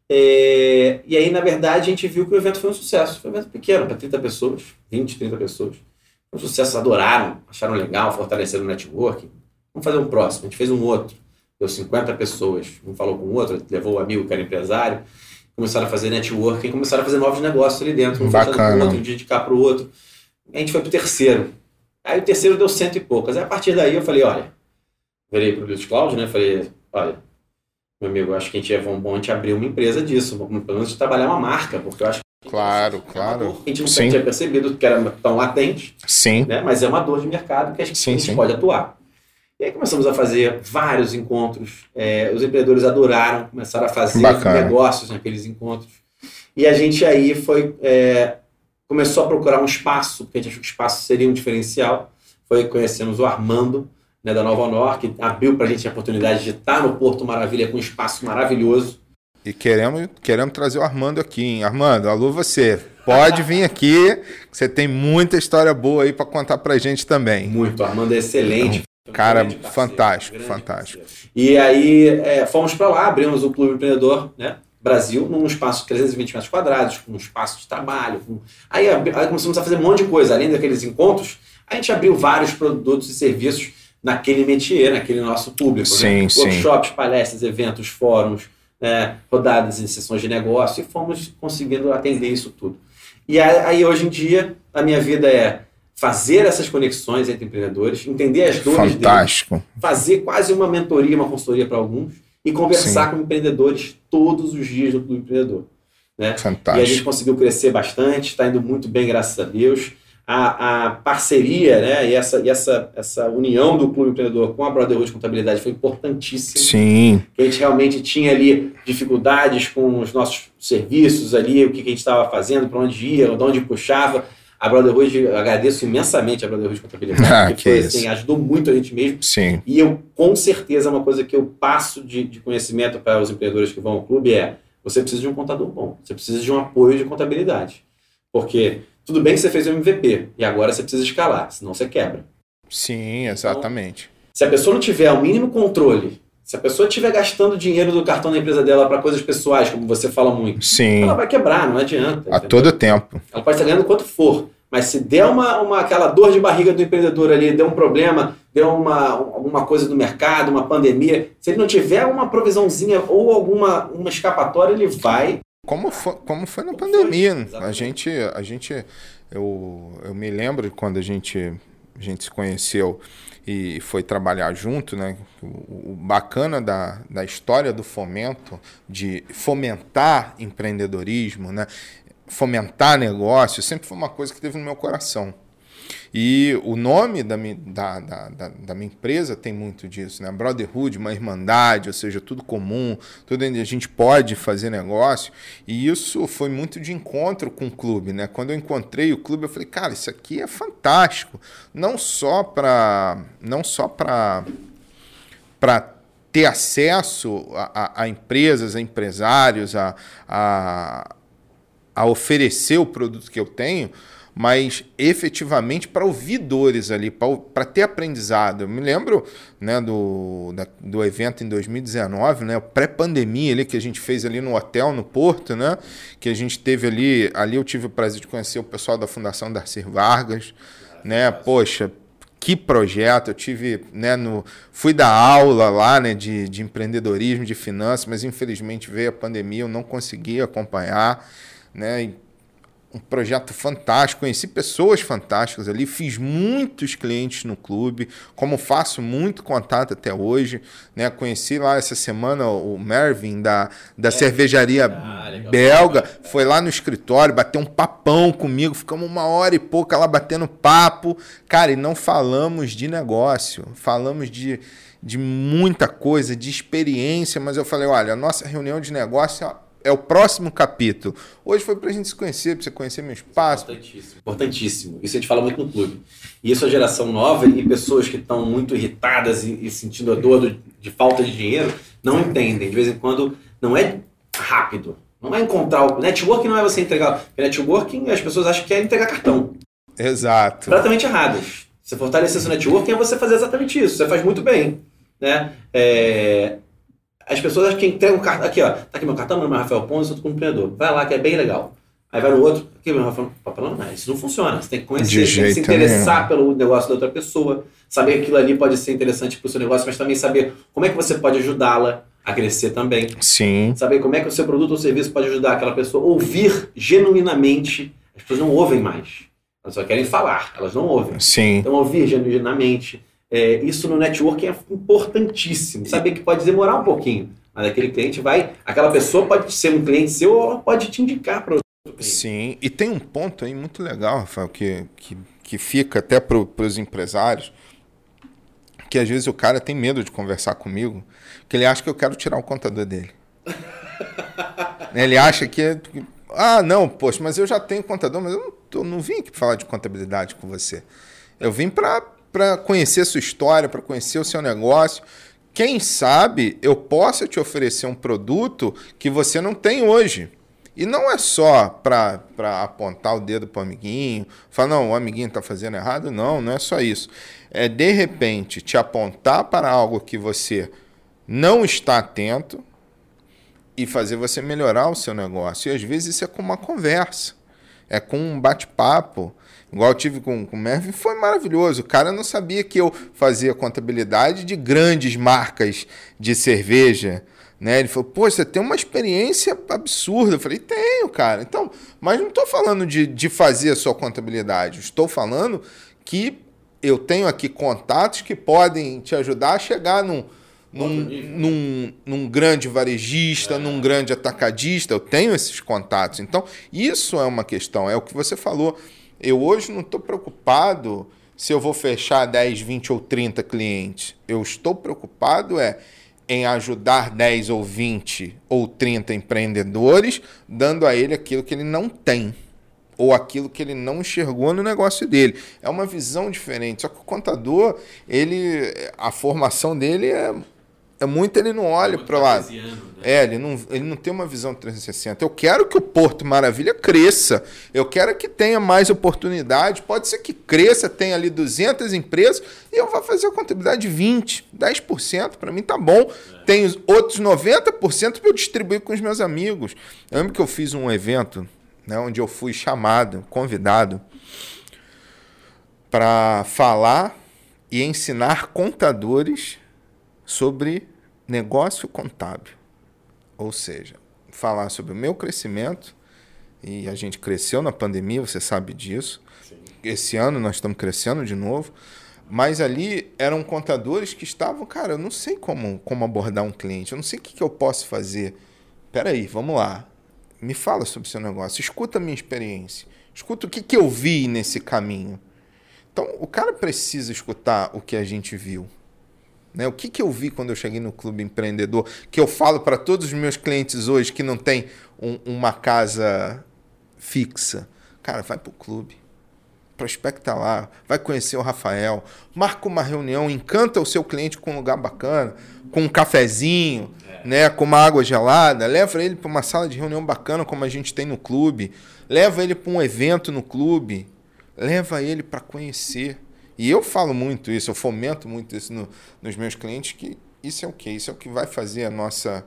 É, e aí, na verdade, a gente viu que o evento foi um sucesso. Foi um evento pequeno, para 30 pessoas, 20, 30 pessoas. Foi um sucesso, adoraram, acharam legal, fortaleceram o networking. Vamos fazer um próximo. A gente fez um outro. Deu 50 pessoas. Um falou com o outro, levou o amigo que era empresário. Começaram a fazer networking, começaram a fazer novos negócios ali dentro. Um Bacana. Um outro, um dia de cá para o outro. A gente foi para o terceiro. Aí o terceiro deu cento e poucas. Aí a partir daí eu falei, olha, virei para o Luiz Cláudio, né? Falei, olha, meu amigo, acho que a gente é bom a gente abrir uma empresa disso, pelo menos trabalhar uma marca, porque eu acho que Claro, claro. a gente não sim. tinha percebido que era tão latente, sim. Né? mas é uma dor de mercado que a gente, sim, a gente pode atuar. E aí começamos a fazer vários encontros. É, os empreendedores adoraram, começaram a fazer Bacana. negócios naqueles encontros. E a gente aí foi é, começou a procurar um espaço, porque a gente achou que o espaço seria um diferencial. Foi conhecemos o Armando, né, da Nova Honor, que abriu para a gente a oportunidade de estar no Porto Maravilha com um espaço maravilhoso. E queremos, queremos trazer o Armando aqui, hein? Armando, alô você. Pode vir aqui, você tem muita história boa aí para contar para gente também. Muito, o Armando é excelente. Cara, fantástico, fantástico. E aí é, fomos para lá, abrimos o Clube Empreendedor, né? Brasil num espaço de 320 metros quadrados, com um espaço de trabalho. Com... Aí, aí, começamos a fazer um monte de coisa. Além daqueles encontros, a gente abriu vários produtos e serviços naquele métier, naquele nosso público. Sim, né? sim. Workshops, palestras, eventos, fóruns, né? rodadas e sessões de negócio, e fomos conseguindo atender isso tudo. E aí, hoje em dia, a minha vida é fazer essas conexões entre empreendedores, entender as dores Fantástico. deles, fazer quase uma mentoria, uma consultoria para alguns, e conversar Sim. com empreendedores todos os dias do Clube Empreendedor. Né? Fantástico. E a gente conseguiu crescer bastante, está indo muito bem, graças a Deus. A, a parceria né, e, essa, e essa, essa união do Clube Empreendedor com a Brotherhood Contabilidade foi importantíssima. Sim. a gente realmente tinha ali dificuldades com os nossos serviços ali, o que, que a gente estava fazendo, para onde ia, de onde puxava a Brotherhood, agradeço imensamente a Brotherhood Contabilidade, ah, que foi, assim, ajudou muito a gente mesmo. Sim. E eu, com certeza, uma coisa que eu passo de, de conhecimento para os empreendedores que vão ao clube é: você precisa de um contador bom, você precisa de um apoio de contabilidade. Porque tudo bem que você fez o MVP e agora você precisa escalar, senão você quebra. Sim, exatamente. Então, se a pessoa não tiver o mínimo controle se a pessoa estiver gastando dinheiro do cartão da empresa dela para coisas pessoais, como você fala muito, Sim. ela vai quebrar, não adianta. A entendeu? todo tempo. Ela pode estar ganhando quanto for, mas se der uma, uma, aquela dor de barriga do empreendedor ali, deu um problema, deu uma, alguma coisa do mercado, uma pandemia, se ele não tiver uma provisãozinha ou alguma uma escapatória, ele vai. Como foi, como foi na como pandemia. Foi? A gente, a gente eu, eu me lembro quando a gente a gente se conheceu e foi trabalhar junto, né? O, bacana da, da história do fomento, de fomentar empreendedorismo, né? Fomentar negócio, sempre foi uma coisa que teve no meu coração. E o nome da minha, da, da, da, minha empresa tem muito disso, né? Brotherhood, uma irmandade, ou seja, tudo comum, tudo a gente pode fazer negócio. E isso foi muito de encontro com o clube, né? Quando eu encontrei o clube, eu falei, cara, isso aqui é fantástico. Não só para não só para para ter acesso a, a, a, empresas, a empresários, a, a, a oferecer o produto que eu tenho, mas efetivamente para ouvidores ali, para ter aprendizado. Eu me lembro né, do, da, do evento em 2019, né, pré-pandemia ali que a gente fez ali no hotel, no Porto, né, que a gente teve ali, ali eu tive o prazer de conhecer o pessoal da Fundação Darcy Vargas, né, poxa, que projeto, eu tive, né, no, fui dar aula lá, né, de, de empreendedorismo, de finanças, mas infelizmente veio a pandemia, eu não consegui acompanhar, né, um projeto fantástico, conheci pessoas fantásticas ali, fiz muitos clientes no clube, como faço muito contato até hoje, né? Conheci lá essa semana o Mervin da, da é. cervejaria ah, belga, foi lá no escritório, bateu um papão comigo, ficamos uma hora e pouca lá batendo papo, cara, e não falamos de negócio, falamos de de muita coisa, de experiência, mas eu falei, olha, a nossa reunião de negócio é o próximo capítulo. Hoje foi para a gente se conhecer, para você conhecer meu espaço. Importantíssimo. Importantíssimo. Isso a gente fala muito no clube. E isso a geração nova e pessoas que estão muito irritadas e, e sentindo a dor do, de falta de dinheiro não entendem. De vez em quando não é rápido. Não é encontrar o networking não é você entregar. Networking as pessoas acham que é entregar cartão. Exato. Completamente erradas. Você fortalecer seu networking é você fazer exatamente isso. Você faz muito bem, né? É, as pessoas acham que entregam o cartão. Aqui, ó, tá aqui meu cartão, meu nome é Rafael Pontes, eu sou empreendedor. Vai lá, que é bem legal. Aí vai no outro, aqui meu Rafael Papelão, não, isso não funciona. Você tem que conhecer, tem que se interessar pelo negócio da outra pessoa, saber que aquilo ali pode ser interessante para o seu negócio, mas também saber como é que você pode ajudá-la a crescer também. Sim. Saber como é que o seu produto ou serviço pode ajudar aquela pessoa. Ouvir genuinamente. As pessoas não ouvem mais. Elas só querem falar, elas não ouvem. Sim. Então, ouvir genuinamente. É, isso no networking é importantíssimo. Saber que pode demorar um pouquinho. Mas aquele cliente vai. Aquela pessoa pode ser um cliente seu ou ela pode te indicar para outro cliente. Sim, e tem um ponto aí muito legal, Rafael, que, que, que fica até para os empresários, que às vezes o cara tem medo de conversar comigo, que ele acha que eu quero tirar o contador dele. ele acha que. Ah, não, poxa, mas eu já tenho contador, mas eu não, eu não vim aqui falar de contabilidade com você. Eu vim para conhecer a sua história, para conhecer o seu negócio quem sabe eu possa te oferecer um produto que você não tem hoje. E não é só para apontar o dedo para o amiguinho, falar, não, o amiguinho está fazendo errado. Não, não é só isso. É, de repente, te apontar para algo que você não está atento e fazer você melhorar o seu negócio. E às vezes isso é com uma conversa, é com um bate-papo, igual eu tive com, com o Mervyn, foi maravilhoso. O cara não sabia que eu fazia contabilidade de grandes marcas de cerveja. Né? Ele falou, pô, você tem uma experiência absurda. Eu falei, tenho, cara. Então, mas não estou falando de, de fazer a sua contabilidade. Estou falando que eu tenho aqui contatos que podem te ajudar a chegar num, num, num, num, grande varejista, é. num grande atacadista. Eu tenho esses contatos. Então, isso é uma questão. É o que você falou. Eu hoje não estou preocupado se eu vou fechar 10, 20 ou 30 clientes. Eu estou preocupado é em ajudar 10 ou 20 ou 30 empreendedores, dando a ele aquilo que ele não tem ou aquilo que ele não enxergou no negócio dele. É uma visão diferente. Só que o contador, ele a formação dele é é muito ele não olha para lá. Né? É, ele não, ele não tem uma visão 360. Eu quero que o Porto Maravilha cresça. Eu quero que tenha mais oportunidade. Pode ser que cresça, tenha ali 200 empresas e eu vou fazer a contabilidade de 20, 10%. Para mim tá bom. É. Tenho outros 90% para eu distribuir com os meus amigos. Eu lembro que eu fiz um evento né, onde eu fui chamado, convidado, para falar e ensinar contadores sobre negócio contábil. Ou seja, falar sobre o meu crescimento, e a gente cresceu na pandemia, você sabe disso. Sim. esse ano nós estamos crescendo de novo, mas ali eram contadores que estavam, cara, eu não sei como, como abordar um cliente, eu não sei o que, que eu posso fazer. Peraí, vamos lá. Me fala sobre o seu negócio, escuta a minha experiência, escuta o que, que eu vi nesse caminho. Então, o cara precisa escutar o que a gente viu. Né? O que, que eu vi quando eu cheguei no clube empreendedor? Que eu falo para todos os meus clientes hoje que não tem um, uma casa fixa. Cara, vai para o clube. Prospecta lá, vai conhecer o Rafael, marca uma reunião, encanta o seu cliente com um lugar bacana, com um cafezinho, é. né, com uma água gelada, leva ele para uma sala de reunião bacana como a gente tem no clube, leva ele para um evento no clube, leva ele para conhecer. E eu falo muito isso, eu fomento muito isso no, nos meus clientes, que isso é o quê? Isso é o que vai fazer a nossa,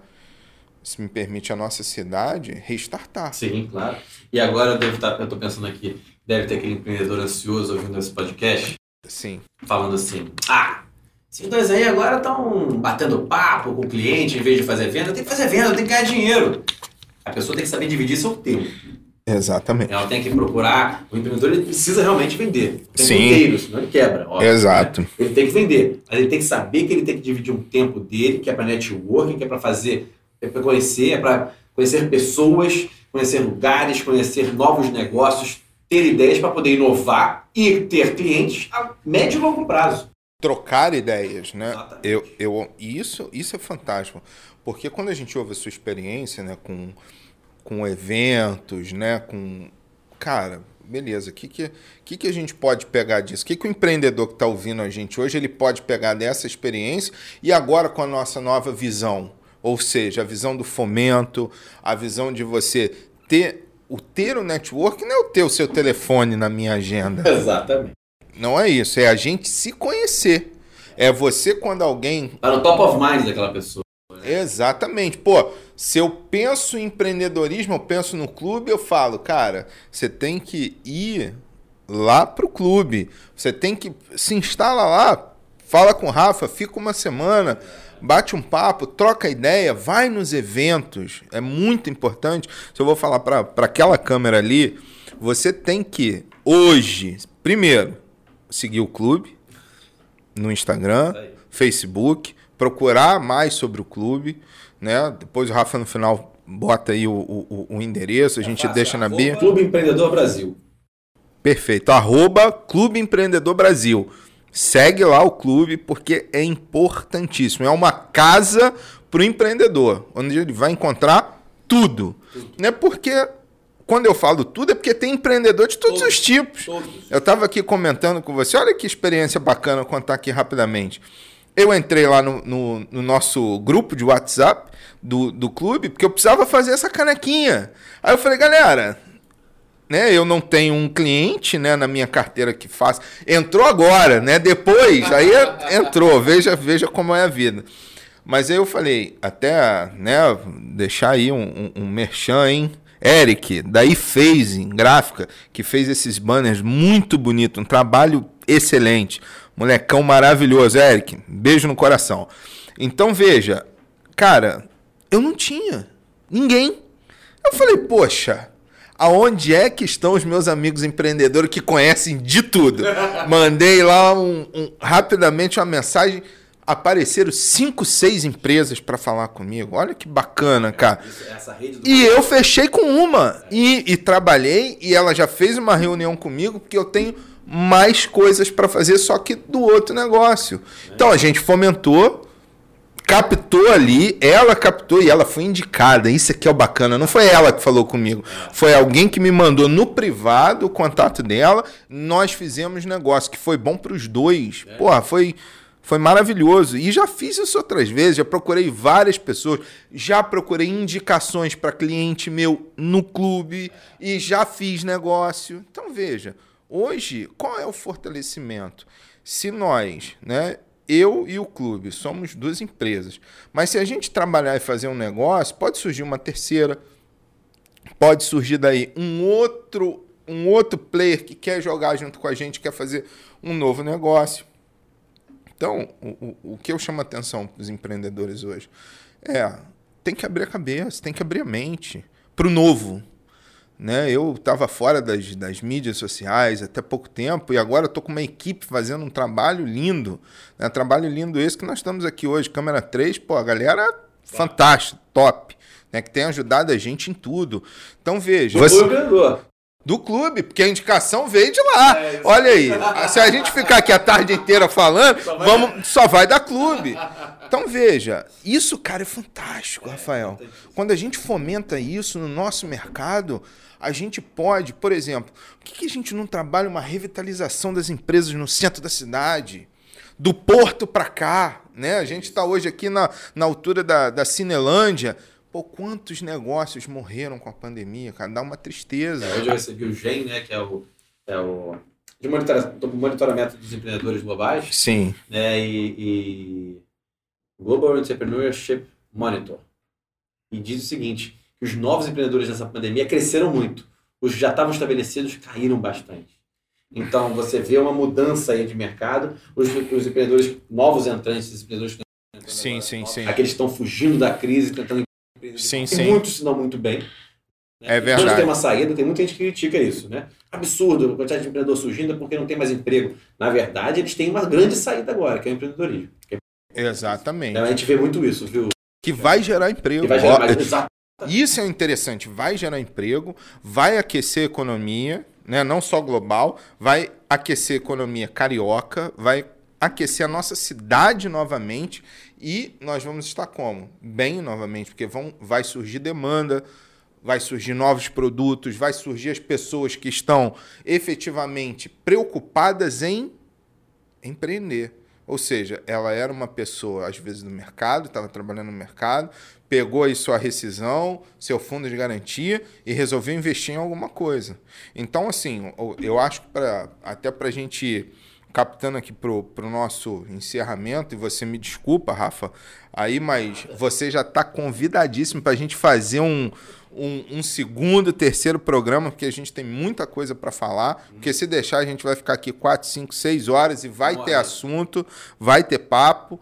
se me permite, a nossa cidade restartar. Sim, claro. E agora eu devo estar, eu estou pensando aqui, deve ter aquele empreendedor ansioso ouvindo esse podcast. Sim. Falando assim, ah, esses dois aí agora estão batendo papo com o cliente em vez de fazer venda. Tem que fazer venda, tem que ganhar dinheiro. A pessoa tem que saber dividir seu tempo. Exatamente. Ela tem que procurar. O empreendedor ele precisa realmente vender. Tem Sim. Inteiro, senão ele quebra. Óbvio, Exato. Né? Ele tem que vender. Mas ele tem que saber que ele tem que dividir um tempo dele, que é para networking, que é para fazer, é para conhecer, é para conhecer pessoas, conhecer lugares, conhecer novos negócios, ter ideias para poder inovar e ter clientes a médio e longo prazo. Trocar ideias, né? Exatamente. Eu, eu, isso, isso é fantástico. Porque quando a gente ouve a sua experiência né, com com eventos, né? Com. Cara, beleza. O que, que, que, que a gente pode pegar disso? O que, que o empreendedor que está ouvindo a gente hoje ele pode pegar dessa experiência e agora com a nossa nova visão? Ou seja, a visão do fomento, a visão de você ter o ter o network não é o ter o seu telefone na minha agenda. Exatamente. Não é isso, é a gente se conhecer. É você quando alguém. Tá no top of mind daquela pessoa. Exatamente. Pô, se eu penso em empreendedorismo, eu penso no clube, eu falo, cara, você tem que ir lá pro clube. Você tem que se instala lá, fala com o Rafa, fica uma semana, bate um papo, troca ideia, vai nos eventos. É muito importante. Se eu vou falar para aquela câmera ali, você tem que hoje, primeiro, seguir o clube no Instagram, Facebook procurar mais sobre o clube, né? Depois o Rafa no final bota aí o, o, o endereço, a é gente fácil, deixa na bio. Clube Empreendedor Brasil. Perfeito. Arroba Clube Empreendedor Brasil. Segue lá o clube porque é importantíssimo. É uma casa para o empreendedor, onde ele vai encontrar tudo. tudo. Não é porque quando eu falo tudo, é porque tem empreendedor de todos, todos os tipos. Todos. Eu estava aqui comentando com você, olha que experiência bacana contar aqui rapidamente. Eu entrei lá no, no, no, nosso grupo de WhatsApp do, do clube, porque eu precisava fazer essa canequinha. Aí eu falei, galera, né, eu não tenho um cliente né, na minha carteira que faça. Entrou agora, né? Depois, aí entrou, veja, veja como é a vida. Mas aí eu falei, até né, deixar aí um, um, um merchan, hein? Eric, daí Phasing Gráfica, que fez esses banners muito bonito, um trabalho excelente. Molecão maravilhoso, Eric. Beijo no coração. Então veja, cara, eu não tinha ninguém. Eu falei, poxa, aonde é que estão os meus amigos empreendedores que conhecem de tudo? Mandei lá um, um, rapidamente uma mensagem. Apareceram cinco, seis empresas para falar comigo. Olha que bacana, cara. e eu fechei com uma. E, e trabalhei, e ela já fez uma reunião comigo, porque eu tenho mais coisas para fazer, só que do outro negócio. Então a gente fomentou, captou ali, ela captou e ela foi indicada. Isso aqui é o bacana. Não foi ela que falou comigo, foi alguém que me mandou no privado o contato dela. Nós fizemos negócio que foi bom para os dois. Porra, foi. Foi maravilhoso. E já fiz isso outras vezes, já procurei várias pessoas, já procurei indicações para cliente meu no clube e já fiz negócio. Então veja, Hoje, qual é o fortalecimento? Se nós, né, eu e o clube, somos duas empresas, mas se a gente trabalhar e fazer um negócio, pode surgir uma terceira, pode surgir daí um outro, um outro player que quer jogar junto com a gente, quer fazer um novo negócio. Então, o, o, que eu chamo a atenção para os empreendedores hoje é tem que abrir a cabeça, tem que abrir a mente para o novo. Né? Eu estava fora das, das mídias sociais até pouco tempo e agora estou com uma equipe fazendo um trabalho lindo. Né? Trabalho lindo esse que nós estamos aqui hoje, câmera 3, pô, a galera fantástica, top. Né? Que tem ajudado a gente em tudo. Então veja. Você... Do clube, porque a indicação veio de lá. É, Olha aí, se a gente ficar aqui a tarde inteira falando, só vai... vamos, só vai dar clube. Então veja, isso, cara, é fantástico, é, Rafael. Quando a gente fomenta isso no nosso mercado, a gente pode, por exemplo, por que, que a gente não trabalha uma revitalização das empresas no centro da cidade? Do porto para cá, né? A gente está hoje aqui na, na altura da, da Cinelândia Pô, quantos negócios morreram com a pandemia, cara? Dá uma tristeza. É, hoje eu recebi o GEM, né, que é o, é o de monitoramento dos empreendedores globais. Sim. Né, e, e Global Entrepreneurship Monitor. E diz o seguinte, que os novos empreendedores nessa pandemia cresceram muito. Os já estavam estabelecidos caíram bastante. Então, você vê uma mudança aí de mercado. Os, os empreendedores, novos entrantes, os empreendedores que sim, agora, sim, sim. aqueles que estão fugindo da crise, tentando Sim, tem sim. muitos se não muito bem. Né? É verdade. Uma saída, tem muita gente que critica isso, né? Absurdo, a quantidade de empreendedor surgindo é porque não tem mais emprego. Na verdade, eles têm uma grande saída agora, que é o empreendedorismo. Exatamente. Então, a gente vê muito isso, viu? Que vai gerar emprego. Que vai gerar mais... Exato. Isso é interessante, vai gerar emprego, vai aquecer a economia, né? não só global, vai aquecer a economia carioca, vai aquecer a nossa cidade novamente e nós vamos estar como? Bem novamente, porque vão, vai surgir demanda, vai surgir novos produtos, vai surgir as pessoas que estão efetivamente preocupadas em empreender. Ou seja, ela era uma pessoa, às vezes, no mercado, estava trabalhando no mercado, pegou aí sua rescisão, seu fundo de garantia e resolveu investir em alguma coisa. Então, assim, eu acho que pra, até para a gente captando aqui pro, pro nosso encerramento, e você me desculpa, Rafa, aí, mas você já está convidadíssimo para a gente fazer um, um, um, segundo, terceiro programa, porque a gente tem muita coisa para falar. Porque se deixar, a gente vai ficar aqui quatro, cinco, seis horas e vai ter assunto, vai ter papo.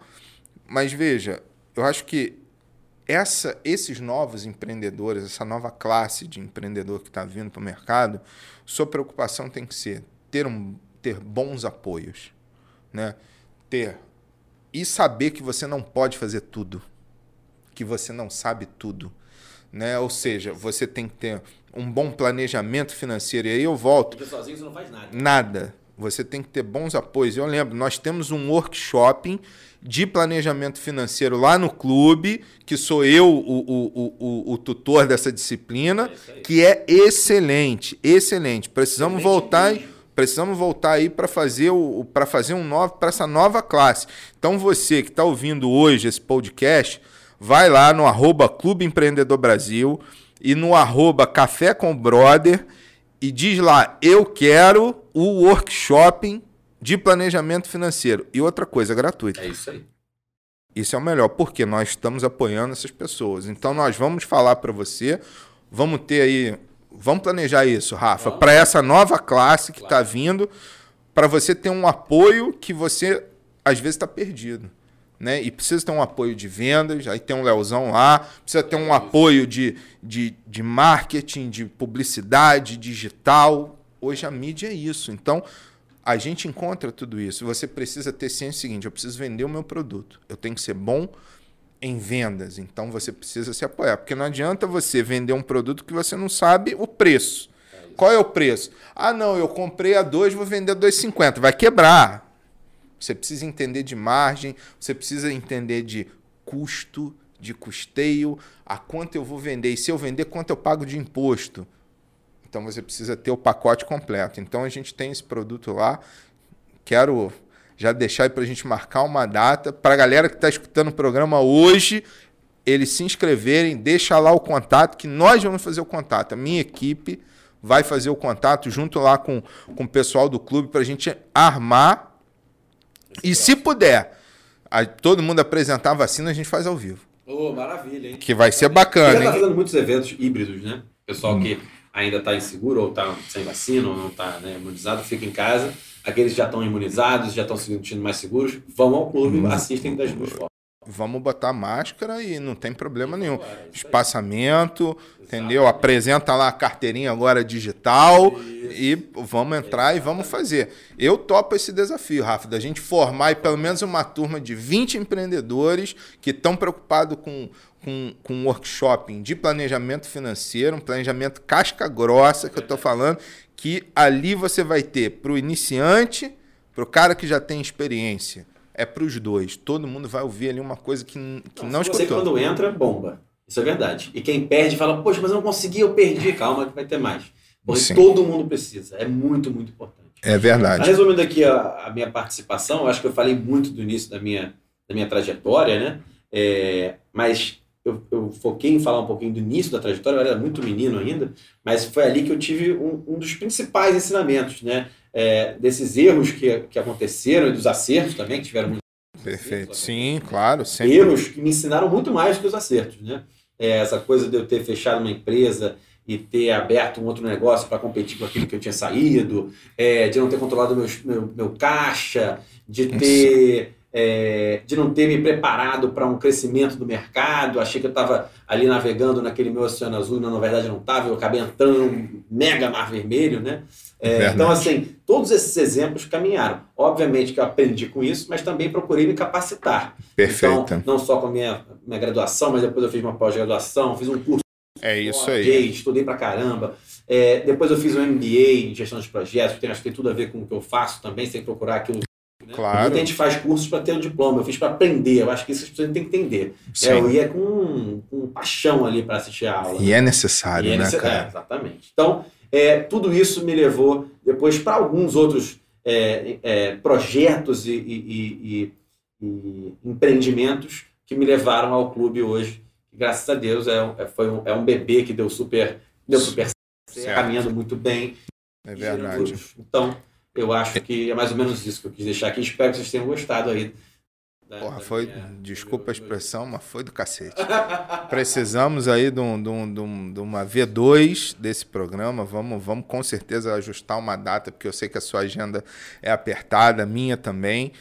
Mas veja, eu acho que essa, esses novos empreendedores, essa nova classe de empreendedor que está vindo para o mercado, sua preocupação tem que ser ter um ter bons apoios, né? Ter e saber que você não pode fazer tudo, que você não sabe tudo, né? Ou seja, você tem que ter um bom planejamento financeiro. E aí eu volto. Porque sozinho você não faz nada. Nada. Você tem que ter bons apoios. Eu lembro, nós temos um workshop de planejamento financeiro lá no clube, que sou eu o, o, o, o tutor dessa disciplina, é que é excelente, excelente. Precisamos voltar. Mesmo Precisamos voltar aí para fazer o para fazer um novo para essa nova classe. Então você que está ouvindo hoje esse podcast, vai lá no arroba Clube Empreendedor Brasil e no arroba Café com Brother e diz lá, eu quero o workshop de planejamento financeiro. E outra coisa, gratuita. É isso aí. Isso é o melhor, porque nós estamos apoiando essas pessoas. Então nós vamos falar para você, vamos ter aí Vamos planejar isso, Rafa, para essa nova classe que está claro. vindo, para você ter um apoio que você às vezes está perdido. Né? E precisa ter um apoio de vendas, aí tem um Leozão lá, precisa ter um apoio de, de, de marketing, de publicidade, digital. Hoje a mídia é isso. Então, a gente encontra tudo isso. Você precisa ter ciência seguinte: eu preciso vender o meu produto. Eu tenho que ser bom em vendas. Então você precisa se apoiar, porque não adianta você vender um produto que você não sabe o preço. Qual é o preço? Ah, não, eu comprei a 2, vou vender a 2,50. Vai quebrar. Você precisa entender de margem, você precisa entender de custo, de custeio, a quanto eu vou vender. E se eu vender, quanto eu pago de imposto. Então você precisa ter o pacote completo. Então a gente tem esse produto lá. Quero já deixar aí para a gente marcar uma data. Para a galera que está escutando o programa hoje, eles se inscreverem, deixa lá o contato, que nós vamos fazer o contato. A minha equipe vai fazer o contato junto lá com, com o pessoal do clube para a gente armar. E se puder, a, todo mundo apresentar a vacina, a gente faz ao vivo. Oh, maravilha, hein? Que vai ser bacana. Você está fazendo muitos eventos híbridos, né? Pessoal hum. que ainda está inseguro ou está sem vacina ou não está né, imunizado, fica em casa aqueles que já estão imunizados, já estão se sentindo mais seguros, vão ao clube, hum. assistem das duas formas. vamos botar máscara e não tem problema nenhum. Espaçamento, entendeu? Apresenta lá a carteirinha agora digital e vamos entrar e vamos fazer. Eu topo esse desafio, Rafa, da gente formar pelo menos uma turma de 20 empreendedores que estão preocupados com, com, com um workshop de planejamento financeiro, um planejamento casca grossa que eu estou falando, que ali você vai ter para o iniciante, para o cara que já tem experiência é para os dois. Todo mundo vai ouvir ali uma coisa que, que não, não escutou. Você quando entra, bomba. Isso é verdade. E quem perde fala, poxa, mas eu não consegui, eu perdi. Calma que vai ter mais. Porque Sim. todo mundo precisa. É muito, muito importante. É verdade. Mas, resumindo aqui a, a, minha participação, eu acho que eu falei muito do início da minha, da minha trajetória, né? É, mas eu, eu, foquei em falar um pouquinho do início da trajetória, eu era muito menino ainda, mas foi ali que eu tive um, um dos principais ensinamentos, né? é, desses erros que, que aconteceram e dos acertos também, que tiveram muito. Perfeito, sim, claro. Sempre. Erros que me ensinaram muito mais que os acertos, né? É, essa coisa de eu ter fechado uma empresa e ter aberto um outro negócio para competir com aquilo que eu tinha saído, é, de não ter controlado meu, meu, meu caixa, de ter é, de não ter me preparado para um crescimento do mercado. Achei que eu estava ali navegando naquele meu oceano azul, e na verdade não estava. Eu acabei entrando num mega mar vermelho, né? É, então, assim, todos esses exemplos caminharam. Obviamente que eu aprendi com isso, mas também procurei me capacitar. Perfeito. Então, não só com a minha, minha graduação, mas depois eu fiz uma pós-graduação, fiz um curso. É isso aí. Estudei pra caramba. É, depois eu fiz um MBA em gestão de projetos, que tem, acho que tem tudo a ver com o que eu faço também, sem procurar aquilo? Claro. Muita gente faz cursos para ter um diploma, eu fiz para aprender, eu acho que isso as pessoas têm que entender. É, eu ia com, com paixão ali para assistir a aula. E é necessário, e é né, cara? É, exatamente. Então, é, tudo isso me levou depois para alguns outros é, é, projetos e, e, e, e, empreendimentos que me levaram ao clube hoje. Graças a Deus é, um, é, foi um, é um bebê que deu super, deu super certo, caminhando muito bem. É verdade. Então, eu acho que é mais ou menos isso que eu quis deixar aqui. Espero que vocês tenham gostado aí. Da, Porra, foi, minha, desculpa a expressão, mas foi do cacete. Precisamos aí de, um, de, um, de, uma V2 desse programa. Vamos, vamos com certeza ajustar uma data, porque eu sei que a sua agenda é apertada, a minha também.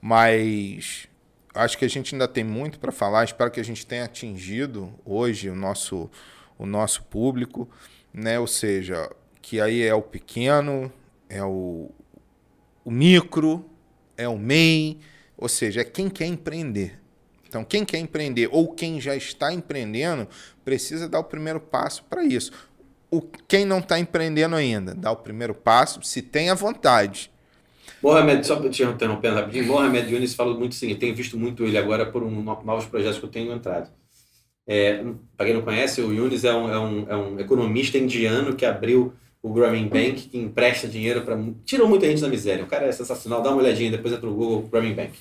Mas acho que a gente ainda tem muito para falar. Espero que a gente tenha atingido hoje o nosso, o nosso público, né? Ou seja, que aí é o pequeno, é o, o micro, é o MEI, ou seja, é quem quer empreender. Então, quem quer empreender ou quem já está empreendendo precisa dar o primeiro passo para isso. O, quem não está empreendendo ainda, dá o primeiro passo, se tem a vontade. Mohamed, só te interrompendo rapidinho, Mohamed Yunis falou muito assim, eu tenho visto muito ele agora por um, novos projetos que eu tenho entrado. É, para quem não conhece, o Yunis é um, é, um, é um economista indiano que abriu o Grameen Bank, que empresta dinheiro para. Tirou muita gente da miséria. O cara é sensacional, dá uma olhadinha, depois entra no Google Grameen Bank.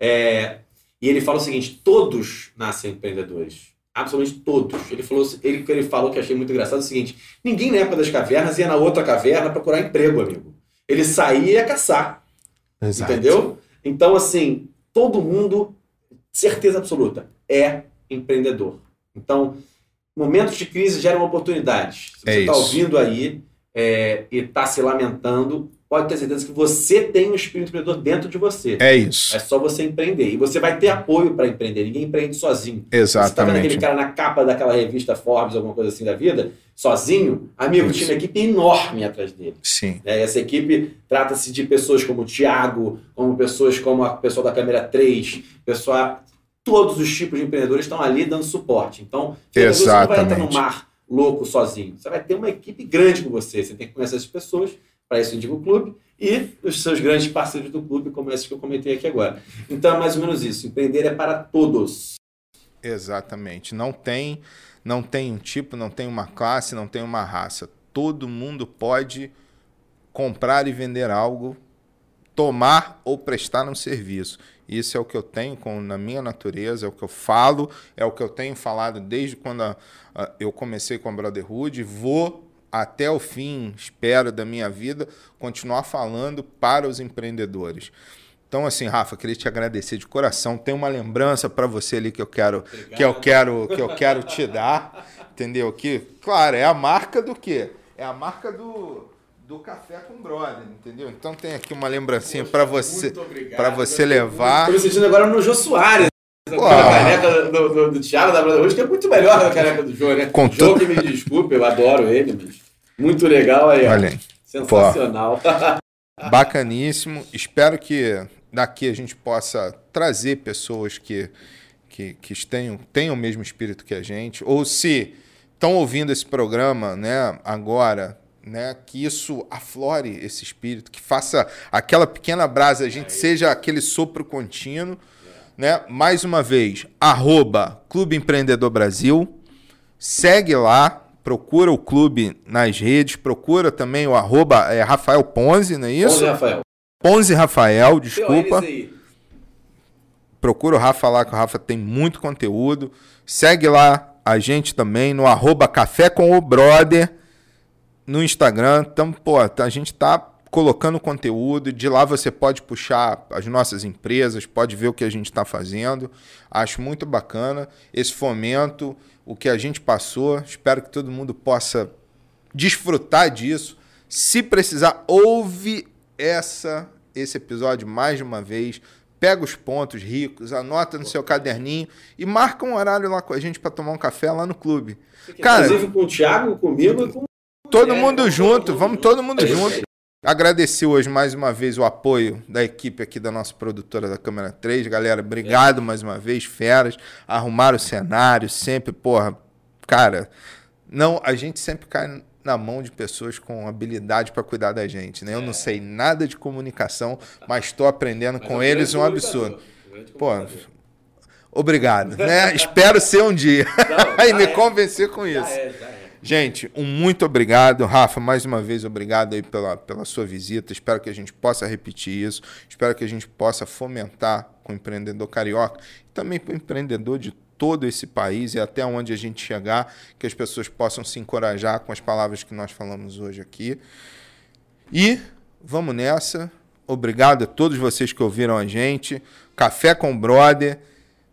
É, e ele fala o seguinte: todos nascem empreendedores. Absolutamente todos. Ele falou, ele, ele falou que achei muito engraçado é o seguinte: ninguém na época das cavernas ia na outra caverna procurar emprego, amigo. Ele saía e ia caçar. Exato. Entendeu? Então, assim, todo mundo, certeza absoluta, é empreendedor. Então, momentos de crise geram oportunidades. Se você está é ouvindo aí, é, e está se lamentando, pode ter certeza que você tem um espírito empreendedor dentro de você. É isso. É só você empreender. E você vai ter apoio para empreender. Ninguém empreende sozinho. Exatamente. Você está vendo aquele cara na capa daquela revista Forbes, alguma coisa assim da vida, sozinho, amigo, isso. tinha uma equipe enorme atrás dele. Sim. É, essa equipe trata-se de pessoas como o Tiago, como pessoas como a pessoa da câmera 3, pessoa, todos os tipos de empreendedores estão ali dando suporte. Então, você não vai entrar no mar louco sozinho. Você vai ter uma equipe grande com você. Você tem que conhecer as pessoas, para isso indica o clube, e os seus grandes parceiros do clube, como esses que eu comentei aqui agora. Então é mais ou menos isso. Empreender é para todos. Exatamente. Não tem, não tem um tipo, não tem uma classe, não tem uma raça. Todo mundo pode comprar e vender algo, tomar ou prestar um serviço. Isso é o que eu tenho com, na minha natureza, é o que eu falo, é o que eu tenho falado desde quando a, a, eu comecei com a Brotherhood. Vou até o fim, espero, da minha vida, continuar falando para os empreendedores. Então, assim, Rafa, queria te agradecer de coração. Tem uma lembrança para você ali que eu quero que eu quero que eu quero te dar, entendeu? Que, claro, é a marca do quê? É a marca do do café com brother, entendeu? Então tem aqui uma lembrancinha para você para você levar. Estou me sentindo agora no Jô Soares. A caneca do, do, do Thiago da Brother hoje que é muito melhor da caneca do João, né? Com o João que me desculpe, eu adoro ele, mas muito legal aí. Olha aí. Sensacional. Bacaníssimo. Espero que daqui a gente possa trazer pessoas que, que, que tenham, tenham o mesmo espírito que a gente, ou se estão ouvindo esse programa né, agora, né, que isso aflore esse espírito, que faça aquela pequena brasa, a gente seja aquele sopro contínuo. Né? Mais uma vez, arroba Clube Empreendedor Brasil. Segue lá, procura o clube nas redes, procura também o arroba é, Rafael Ponzi, não é isso? Ponzi Rafael. Ponzi Rafael, desculpa. Procura o Rafa lá, que o Rafa tem muito conteúdo. Segue lá a gente também no arroba Café com o Brother no Instagram. Então, pô, a gente tá colocando conteúdo. De lá você pode puxar as nossas empresas, pode ver o que a gente está fazendo. Acho muito bacana esse fomento, o que a gente passou. Espero que todo mundo possa desfrutar disso. Se precisar, ouve essa esse episódio mais de uma vez. Pega os pontos ricos, anota no seu caderninho e marca um horário lá com a gente para tomar um café lá no clube. Cara, Inclusive com o Thiago, comigo e com todo mundo junto, vamos todo mundo junto. Agradecer hoje mais uma vez o apoio da equipe aqui da nossa produtora da Câmera 3. Galera, obrigado mais uma vez, feras. Arrumaram o cenário, sempre, porra, cara, não, a gente sempre cai na mão de pessoas com habilidade para cuidar da gente, né? Eu não sei nada de comunicação, mas estou aprendendo com eles um absurdo. Pô, obrigado, né? Espero ser um dia e me convencer com isso. Gente, um muito obrigado. Rafa, mais uma vez, obrigado aí pela, pela sua visita. Espero que a gente possa repetir isso. Espero que a gente possa fomentar com o empreendedor carioca e também para o empreendedor de todo esse país e até onde a gente chegar, que as pessoas possam se encorajar com as palavras que nós falamos hoje aqui. E vamos nessa. Obrigado a todos vocês que ouviram a gente. Café com Brother.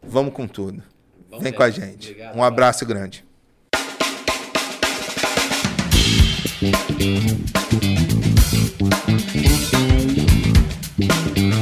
Vamos com tudo. Vamos Vem com a gente. Obrigado, um abraço cara. grande. Thank you.